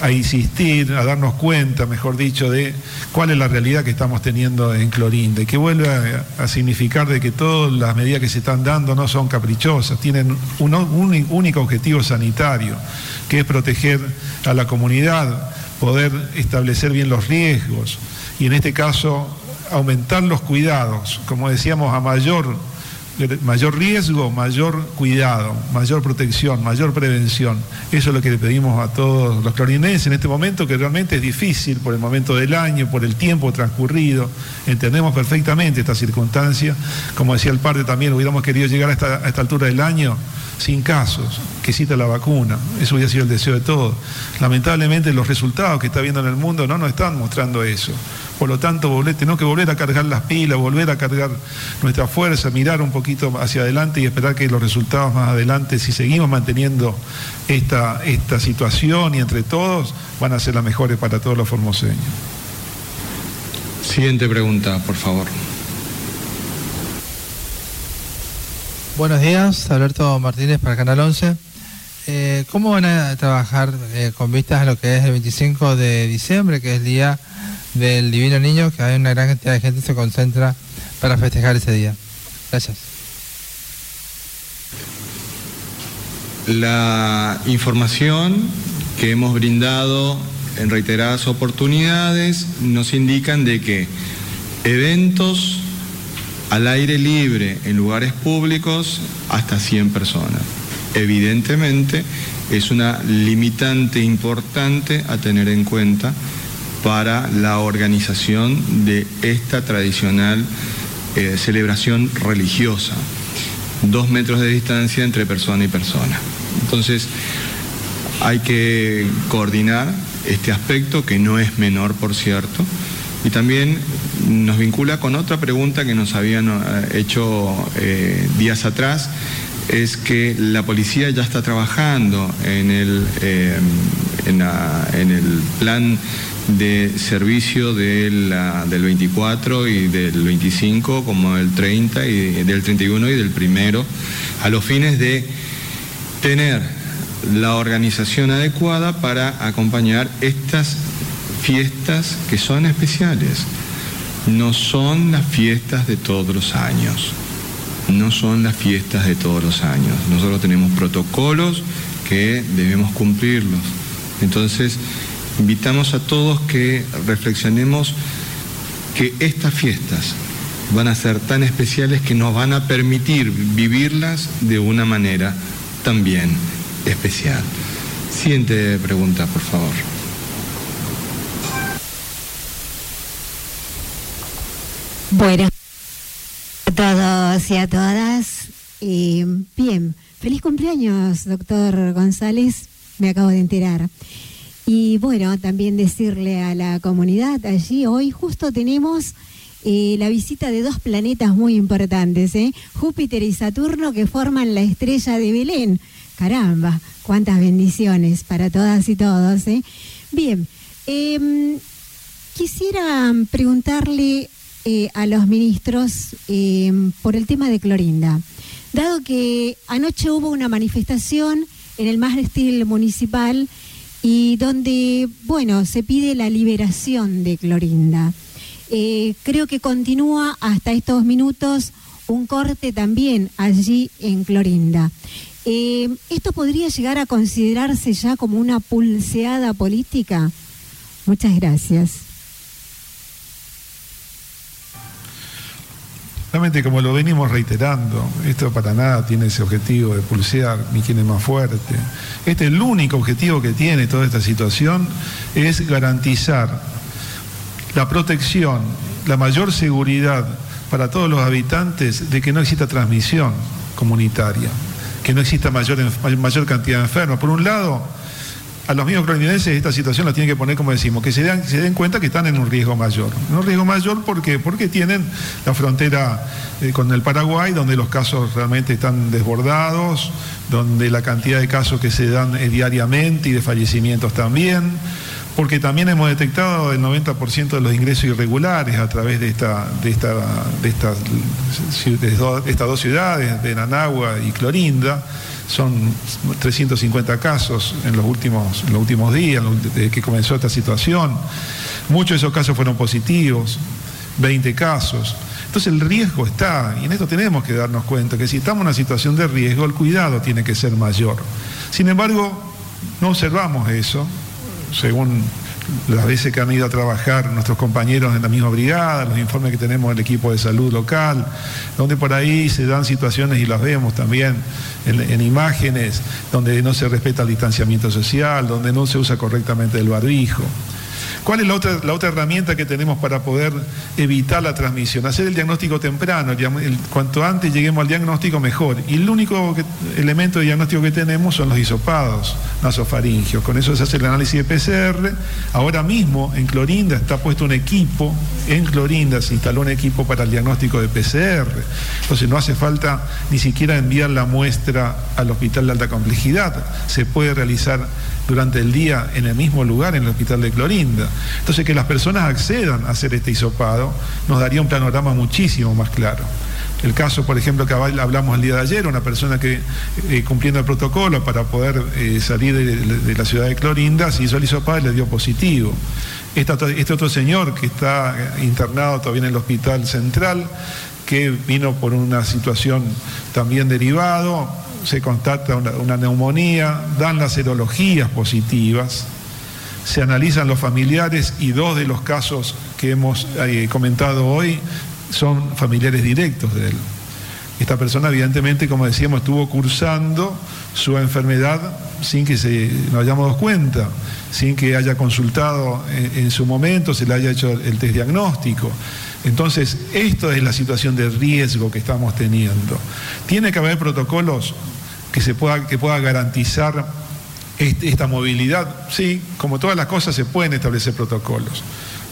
a insistir, a darnos cuenta, mejor dicho, de cuál es la realidad que estamos teniendo en Clorinda y que vuelve a, significar de que todas las medidas que se están dando no son caprichosas, tienen un, un único objetivo sanitario, que es proteger a la comunidad, poder establecer bien los riesgos y en este caso aumentar los cuidados, como decíamos, a mayor mayor riesgo, mayor cuidado, mayor protección, mayor prevención. Eso es lo que le pedimos a todos los clorinenses en este momento, que realmente es difícil por el momento del año, por el tiempo transcurrido. Entendemos perfectamente esta circunstancia. Como decía el parte también, hubiéramos querido llegar a esta, a esta altura del año sin casos, que cita la vacuna. Eso hubiera sido el deseo de todos. Lamentablemente los resultados que está viendo en el mundo no nos están mostrando eso. Por lo tanto, tenemos que volver a cargar las pilas, volver a cargar nuestra fuerza, mirar un poquito hacia adelante y esperar que los resultados más adelante, si seguimos manteniendo esta, esta situación y entre todos, van a ser las mejores para todos los formoseños. Siguiente pregunta, por favor. Buenos días, Alberto Martínez para Canal 11. Eh, ¿Cómo van a trabajar eh, con vistas a lo que es el 25 de diciembre, que es el día del Divino Niño, que hay una gran cantidad de gente que se concentra para festejar ese día. Gracias. La información que hemos brindado en reiteradas oportunidades nos indican de que eventos al aire libre en lugares públicos hasta 100 personas. Evidentemente es una limitante importante a tener en cuenta para la organización de esta tradicional eh, celebración religiosa. Dos metros de distancia entre persona y persona. Entonces, hay que coordinar este aspecto, que no es menor, por cierto, y también nos vincula con otra pregunta que nos habían eh, hecho eh, días atrás, es que la policía ya está trabajando en el, en, en el plan de servicio del 24 y del 25 como del 30 y del 31 y del primero a los fines de tener la organización adecuada para acompañar estas fiestas que son especiales. No son las fiestas de todos los años. No son las fiestas de todos los años. Nosotros tenemos protocolos que debemos cumplirlos. Entonces, invitamos a todos que reflexionemos que estas fiestas van a ser tan especiales que nos van a permitir vivirlas de una manera también especial. Siguiente pregunta, por favor. Bueno, a todos y a todas. bien, feliz cumpleaños, doctor González, me acabo de enterar. Y bueno, también decirle a la comunidad allí, hoy justo tenemos eh, la visita de dos planetas muy importantes, ¿eh? Júpiter y Saturno, que forman la estrella de Belén. Caramba, cuántas bendiciones para todas y todos. ¿eh? Bien, em, quisiera preguntarle eh, a los ministros em, por el tema de Clorinda. Dado que anoche hubo una manifestación en el mástil municipal y donde, bueno, se pide la liberación de Clorinda. Eh, creo que continúa hasta estos minutos un corte también allí en Clorinda. Eh, ¿Esto podría llegar a considerarse ya como una pulseada política? Muchas gracias. Realmente, como lo venimos reiterando, esto para nada tiene ese objetivo de pulsear ni quién es más fuerte. Este el único objetivo que tiene toda esta situación es garantizar la protección, la mayor seguridad para todos los habitantes de que no exista transmisión comunitaria, que no exista mayor, mayor cantidad de enfermos. Por un lado, a los mismos coloninenses esta situación la tienen que poner como decimos, que se den, se den cuenta que están en un riesgo mayor. un riesgo mayor porque, porque tienen la frontera eh, con el Paraguay, donde los casos realmente están desbordados, donde la cantidad de casos que se dan diariamente y de fallecimientos también porque también hemos detectado el 90% de los ingresos irregulares a través de, esta, de, esta, de, estas, de estas dos ciudades, de Nanagua y Clorinda. Son 350 casos en los últimos, los últimos días, desde que comenzó esta situación. Muchos de esos casos fueron positivos, 20 casos. Entonces el riesgo está, y en esto tenemos que darnos cuenta que si estamos en una situación de riesgo, el cuidado tiene que ser mayor. Sin embargo, no observamos eso, según las veces que han ido a trabajar nuestros compañeros en la misma brigada, los informes que tenemos del equipo de salud local, donde por ahí se dan situaciones y las vemos también en, en imágenes, donde no se respeta el distanciamiento social, donde no se usa correctamente el barbijo. ¿Cuál es la otra, la otra herramienta que tenemos para poder evitar la transmisión? Hacer el diagnóstico temprano. Cuanto antes lleguemos al diagnóstico, mejor. Y el único elemento de diagnóstico que tenemos son los hisopados nasofaringios. Con eso se hace el análisis de PCR. Ahora mismo en Clorinda está puesto un equipo, en Clorinda se instaló un equipo para el diagnóstico de PCR. Entonces no hace falta ni siquiera enviar la muestra al hospital de alta complejidad. Se puede realizar durante el día en el mismo lugar, en el hospital de Clorinda. Entonces, que las personas accedan a hacer este hisopado nos daría un panorama muchísimo más claro. El caso, por ejemplo, que hablamos el día de ayer, una persona que eh, cumpliendo el protocolo para poder eh, salir de, la ciudad de Clorinda, se hizo el hisopado y le dio positivo. Este otro señor que está internado todavía en el hospital central, que vino por una situación también derivado, se constata una, neumonía, dan las serologías positivas, se analizan los familiares y dos de los casos que hemos eh, comentado hoy son familiares directos de él. Esta persona evidentemente, como decíamos, estuvo cursando su enfermedad sin que se, nos hayamos dado cuenta, sin que haya consultado en, en, su momento, se le haya hecho el test diagnóstico. Entonces, esto es la situación de riesgo que estamos teniendo. Tiene que haber protocolos que, se pueda, que pueda garantizar esta movilidad. Sí, como todas las cosas se pueden establecer protocolos.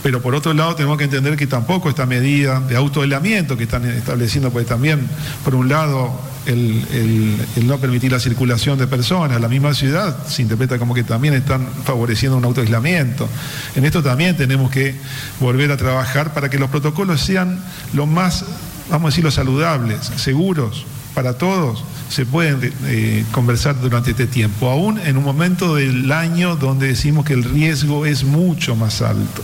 Pero por otro lado tenemos que entender que tampoco esta medida de autoaislamiento que están estableciendo, pues también, por un lado, el, el, no permitir la circulación de personas, la misma ciudad se interpreta como que también están favoreciendo un autoaislamiento. En esto también tenemos que volver a trabajar para que los protocolos sean lo más, vamos a decirlo, saludables, seguros para todos, se pueden eh, conversar durante este tiempo, aún en un momento del año donde decimos que el riesgo es mucho más alto,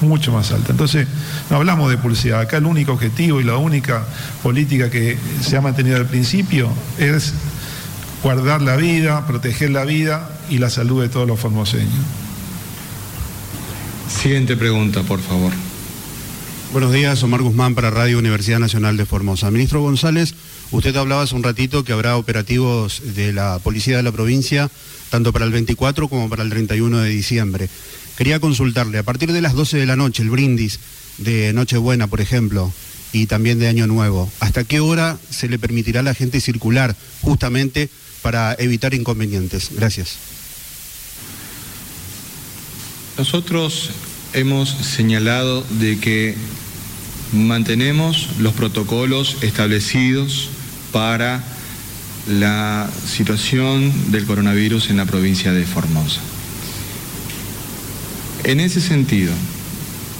mucho más alto. Entonces, no hablamos de publicidad, acá el único objetivo y la única política que se ha mantenido al principio es guardar la vida, proteger la vida y la salud de todos los formoseños. Siguiente pregunta, por favor. Buenos días, Omar Guzmán para Radio Universidad Nacional de Formosa. Ministro González, usted hablaba hace un ratito que habrá operativos de la Policía de la provincia, tanto para el 24 como para el 31 de diciembre. Quería consultarle, a partir de las 12 de la noche, el brindis de Nochebuena, por ejemplo, y también de Año Nuevo, ¿hasta qué hora se le permitirá a la gente circular justamente para evitar inconvenientes? Gracias. Nosotros hemos señalado de que mantenemos los protocolos establecidos para la situación del coronavirus en la provincia de Formosa. En ese sentido,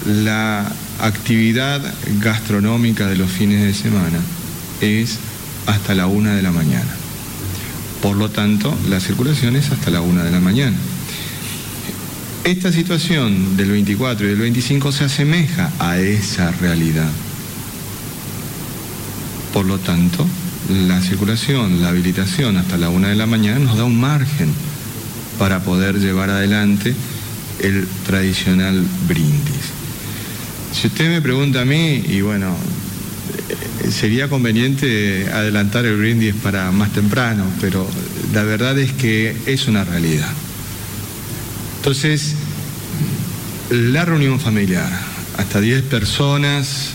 la actividad gastronómica de los fines de semana es hasta la una de la mañana. Por lo tanto, la circulación es hasta la una de la mañana. Esta situación del 24 y del 25 se asemeja a esa realidad. Por lo tanto, la circulación, la habilitación hasta la una de la mañana nos da un margen para poder llevar adelante el tradicional brindis. Si usted me pregunta a mí, y bueno, sería conveniente adelantar el brindis para más temprano, pero la verdad es que es una realidad. Entonces, la reunión familiar, hasta 10 personas,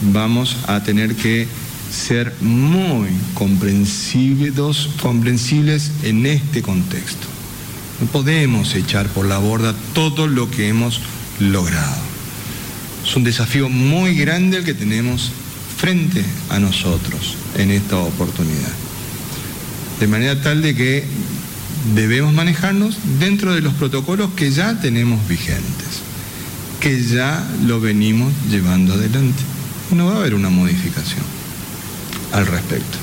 vamos a tener que ser muy comprensibles, comprensibles en este contexto. No podemos echar por la borda todo lo que hemos logrado. Es un desafío muy grande el que tenemos frente a nosotros en esta oportunidad. De manera tal de que debemos manejarnos dentro de los protocolos que ya tenemos vigentes, que ya lo venimos llevando adelante. No va a haber una modificación al respecto.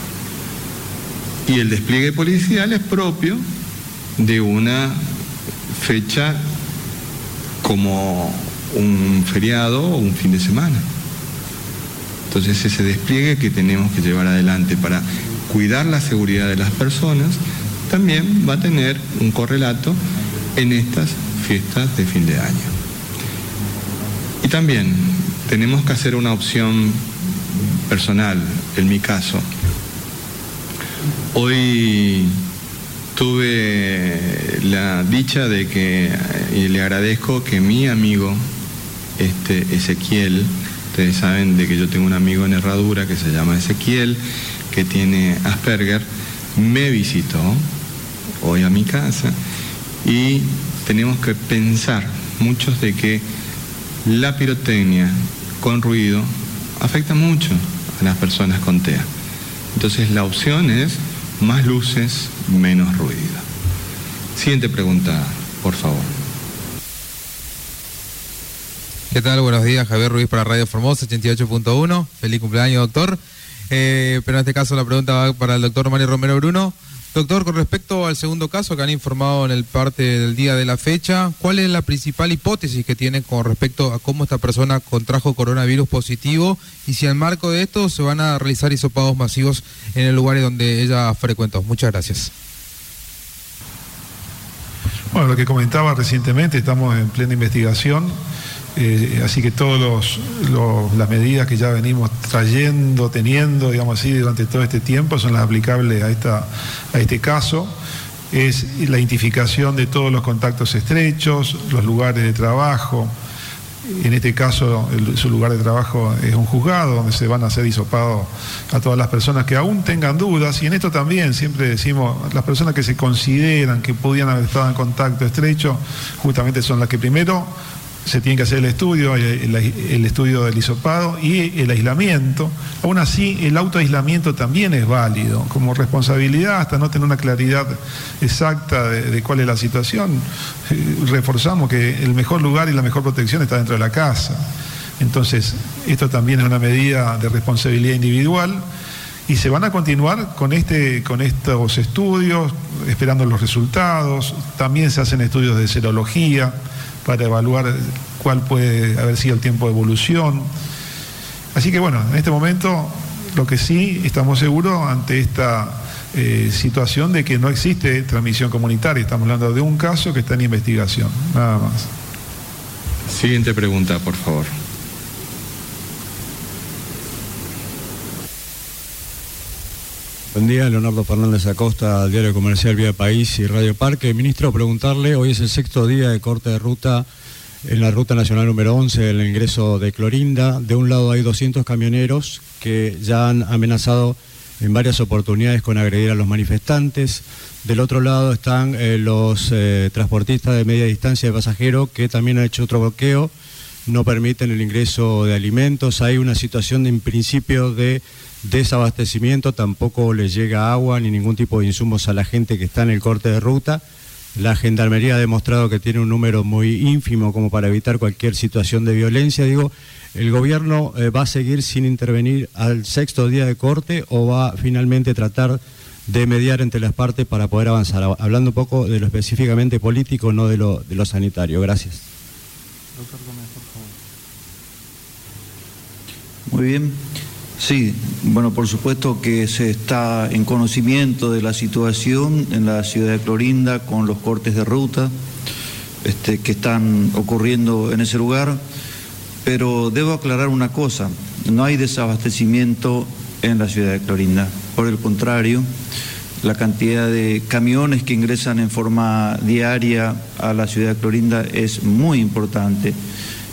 Y el despliegue policial es propio de una fecha como un feriado o un fin de semana. Entonces ese despliegue que tenemos que llevar adelante para cuidar la seguridad de las personas también va a tener un correlato en estas fiestas de fin de año. Y también tenemos que hacer una opción personal, en mi caso. Hoy tuve la dicha de que, y le agradezco que mi amigo, este Ezequiel, ustedes saben de que yo tengo un amigo en Herradura que se llama Ezequiel, que tiene Asperger, me visitó hoy a mi casa y tenemos que pensar muchos de que la pirotecnia con ruido afecta mucho a las personas con TEA. Entonces la opción es más luces, menos ruido. Siguiente pregunta, por favor. ¿Qué tal? Buenos días, Javier Ruiz para Radio Formosa 88.1. Feliz cumpleaños, doctor. Eh, pero en este caso la pregunta va para el doctor Mario Romero Bruno. Doctor, con respecto al segundo caso que han informado en el parte del día de la fecha, ¿cuál es la principal hipótesis que tienen con respecto a cómo esta persona contrajo coronavirus positivo y si al marco de esto se van a realizar hisopados masivos en el lugar donde ella frecuentó? Muchas gracias. Bueno, lo que comentaba recientemente, estamos en plena investigación. Eh, así que todas las medidas que ya venimos trayendo, teniendo, digamos así, durante todo este tiempo son las aplicables a, esta, a este caso. Es la identificación de todos los contactos estrechos, los lugares de trabajo. En este caso, su lugar de trabajo es un juzgado donde se van a hacer hisopados a todas las personas que aún tengan dudas. Y en esto también siempre decimos, las personas que se consideran que podían haber estado en contacto estrecho, justamente son las que primero se tiene que hacer el estudio, el, estudio del hisopado y el aislamiento. Aún así, el autoaislamiento también es válido, como responsabilidad hasta no tener una claridad exacta de, cuál es la situación. Eh, reforzamos que el mejor lugar y la mejor protección está dentro de la casa. Entonces, esto también es una medida de responsabilidad individual y se van a continuar con, este, con estos estudios, esperando los resultados. También se hacen estudios de serología para evaluar cuál puede haber sido el tiempo de evolución. Así que bueno, en este momento lo que sí estamos seguros ante esta eh, situación de que no existe transmisión comunitaria. Estamos hablando de un caso que está en investigación, nada más. Siguiente pregunta, por favor. Buen día, Leonardo Fernández Acosta, Diario Comercial Vía País y Radio Parque. Ministro, preguntarle, hoy es el sexto día de corte de ruta en la ruta nacional número 11, el ingreso de Clorinda. De un lado hay 200 camioneros que ya han amenazado en varias oportunidades con agredir a los manifestantes. Del otro lado están eh, los eh, transportistas de media distancia de pasajeros que también han hecho otro bloqueo, no permiten el ingreso de alimentos. Hay una situación en principio de desabastecimiento, tampoco les llega agua ni ningún tipo de insumos a la gente que está en el corte de ruta. La Gendarmería ha demostrado que tiene un número muy ínfimo como para evitar cualquier situación de violencia. Digo, ¿el gobierno eh, va a seguir sin intervenir al sexto día de corte o va finalmente tratar de mediar entre las partes para poder avanzar? Hablando un poco de lo específicamente político, no de lo, de lo sanitario. Gracias. Muy bien. Sí, bueno, por supuesto que se está en conocimiento de la situación en la ciudad de Clorinda con los cortes de ruta este, que están ocurriendo en ese lugar, pero debo aclarar una cosa, no hay desabastecimiento en la ciudad de Clorinda, por el contrario, la cantidad de camiones que ingresan en forma diaria a la ciudad de Clorinda es muy importante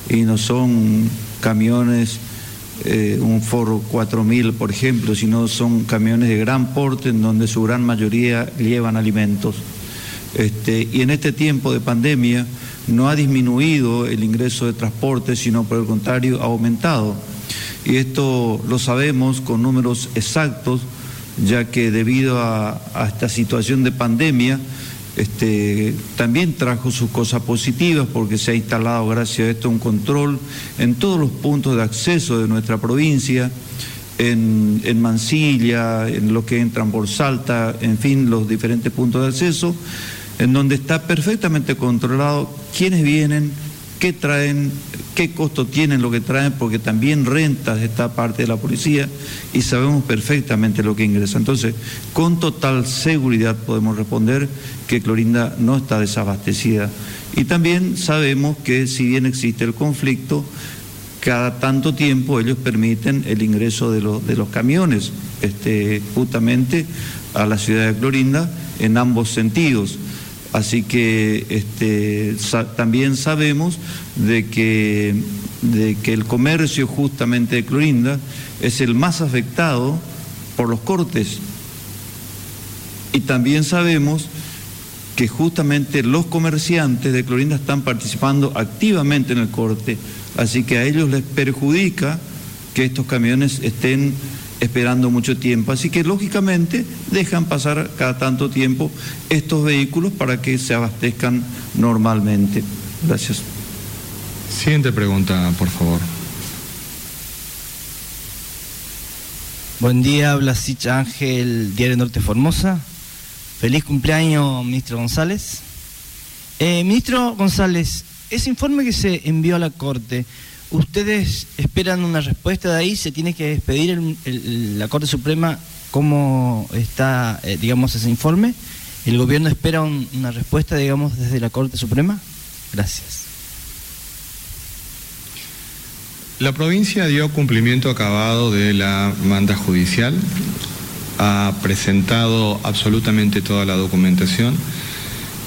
y no son camiones eh, un Foro 4000, por ejemplo, sino son camiones de gran porte en donde su gran mayoría llevan alimentos. Este, y en este tiempo de pandemia no ha disminuido el ingreso de transporte, sino por el contrario ha aumentado. Y esto lo sabemos con números exactos, ya que debido a esta situación de pandemia, este, también trajo sus cosas positivas porque se ha instalado gracias a esto un control en todos los puntos de acceso de nuestra provincia, en, en Mansilla, en lo que entran por Salta, en fin, los diferentes puntos de acceso, en donde está perfectamente controlado quiénes vienen, qué traen, qué costo tienen lo que traen, porque también rentas esta parte de la policía y sabemos perfectamente lo que ingresa. Entonces, con total seguridad podemos responder que Clorinda no está desabastecida. Y también sabemos que si bien existe el conflicto, cada tanto tiempo ellos permiten el ingreso de, de los camiones este, justamente a la ciudad de Clorinda en ambos sentidos. Así que este, también sabemos de que, el comercio justamente de Clorinda es el más afectado por los cortes. Y también sabemos que justamente los comerciantes de Clorinda están participando activamente en el corte Así que a ellos les perjudica que estos camiones estén esperando mucho tiempo. Así que lógicamente dejan pasar cada tanto tiempo estos vehículos para que se abastezcan normalmente. Gracias. Siguiente pregunta, por favor. Buen día, habla Sicha Ángel, Diario Norte Formosa. Feliz cumpleaños, ministro González. Eh, ministro González, ese informe que se envió a la Corte, ¿ustedes esperan una respuesta de ahí? ¿Se tiene que despedir la Corte Suprema cómo está, eh, digamos, ese informe? ¿El gobierno espera una respuesta, digamos, desde la Corte Suprema? Gracias. La provincia dio cumplimiento acabado de la manda judicial, ha presentado absolutamente toda la documentación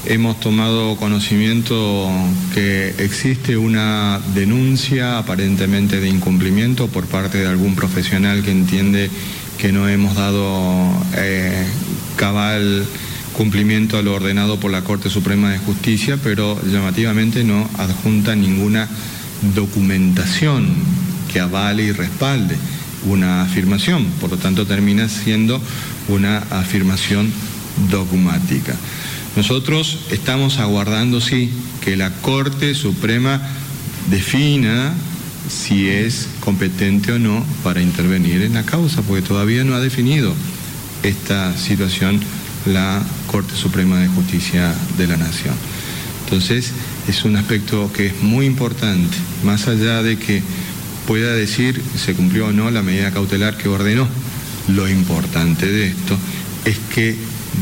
Hemos tomado conocimiento que existe una denuncia aparentemente de incumplimiento por parte de algún profesional que entiende que no hemos dado eh, cabal cumplimiento a lo ordenado por la Corte Suprema de Justicia, pero llamativamente no adjunta ninguna documentación que avale y respalde una afirmación, por lo tanto termina siendo una afirmación dogmática. Nosotros estamos aguardando, sí, que la Corte Suprema defina si es competente o no para intervenir en la causa, porque todavía no ha definido esta situación la Corte Suprema de Justicia de la Nación. Entonces, es un aspecto que es muy importante, más allá de que pueda decir se cumplió o no la medida cautelar que ordenó. Lo importante de esto es que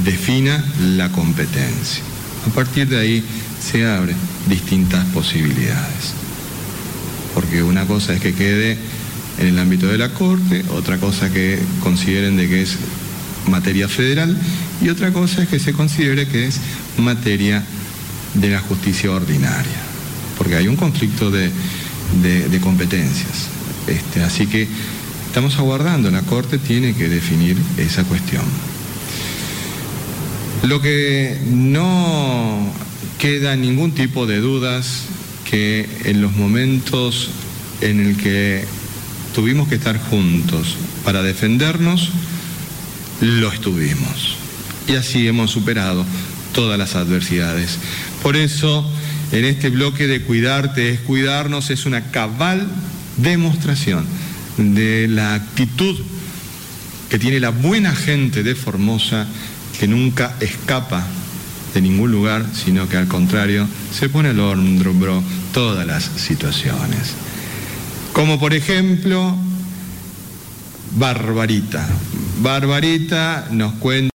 defina la competencia. A partir de ahí se abren distintas posibilidades. Porque una cosa es que quede en el ámbito de la Corte, otra cosa que consideren de que es materia federal y otra cosa es que se considere que es materia de la justicia ordinaria, porque hay un conflicto de, competencias. Este, así que estamos aguardando, la Corte tiene que definir esa cuestión. Lo que no queda ningún tipo de dudas que en los momentos en el que tuvimos que estar juntos para defendernos, lo estuvimos. Y así hemos superado todas las adversidades. Por eso, en este bloque de cuidarte es cuidarnos es una cabal demostración de la actitud que tiene la buena gente de Formosa que nunca escapa de ningún lugar, sino que al contrario se pone al hombro todas las situaciones. Como por ejemplo, Barbarita. Barbarita nos cuenta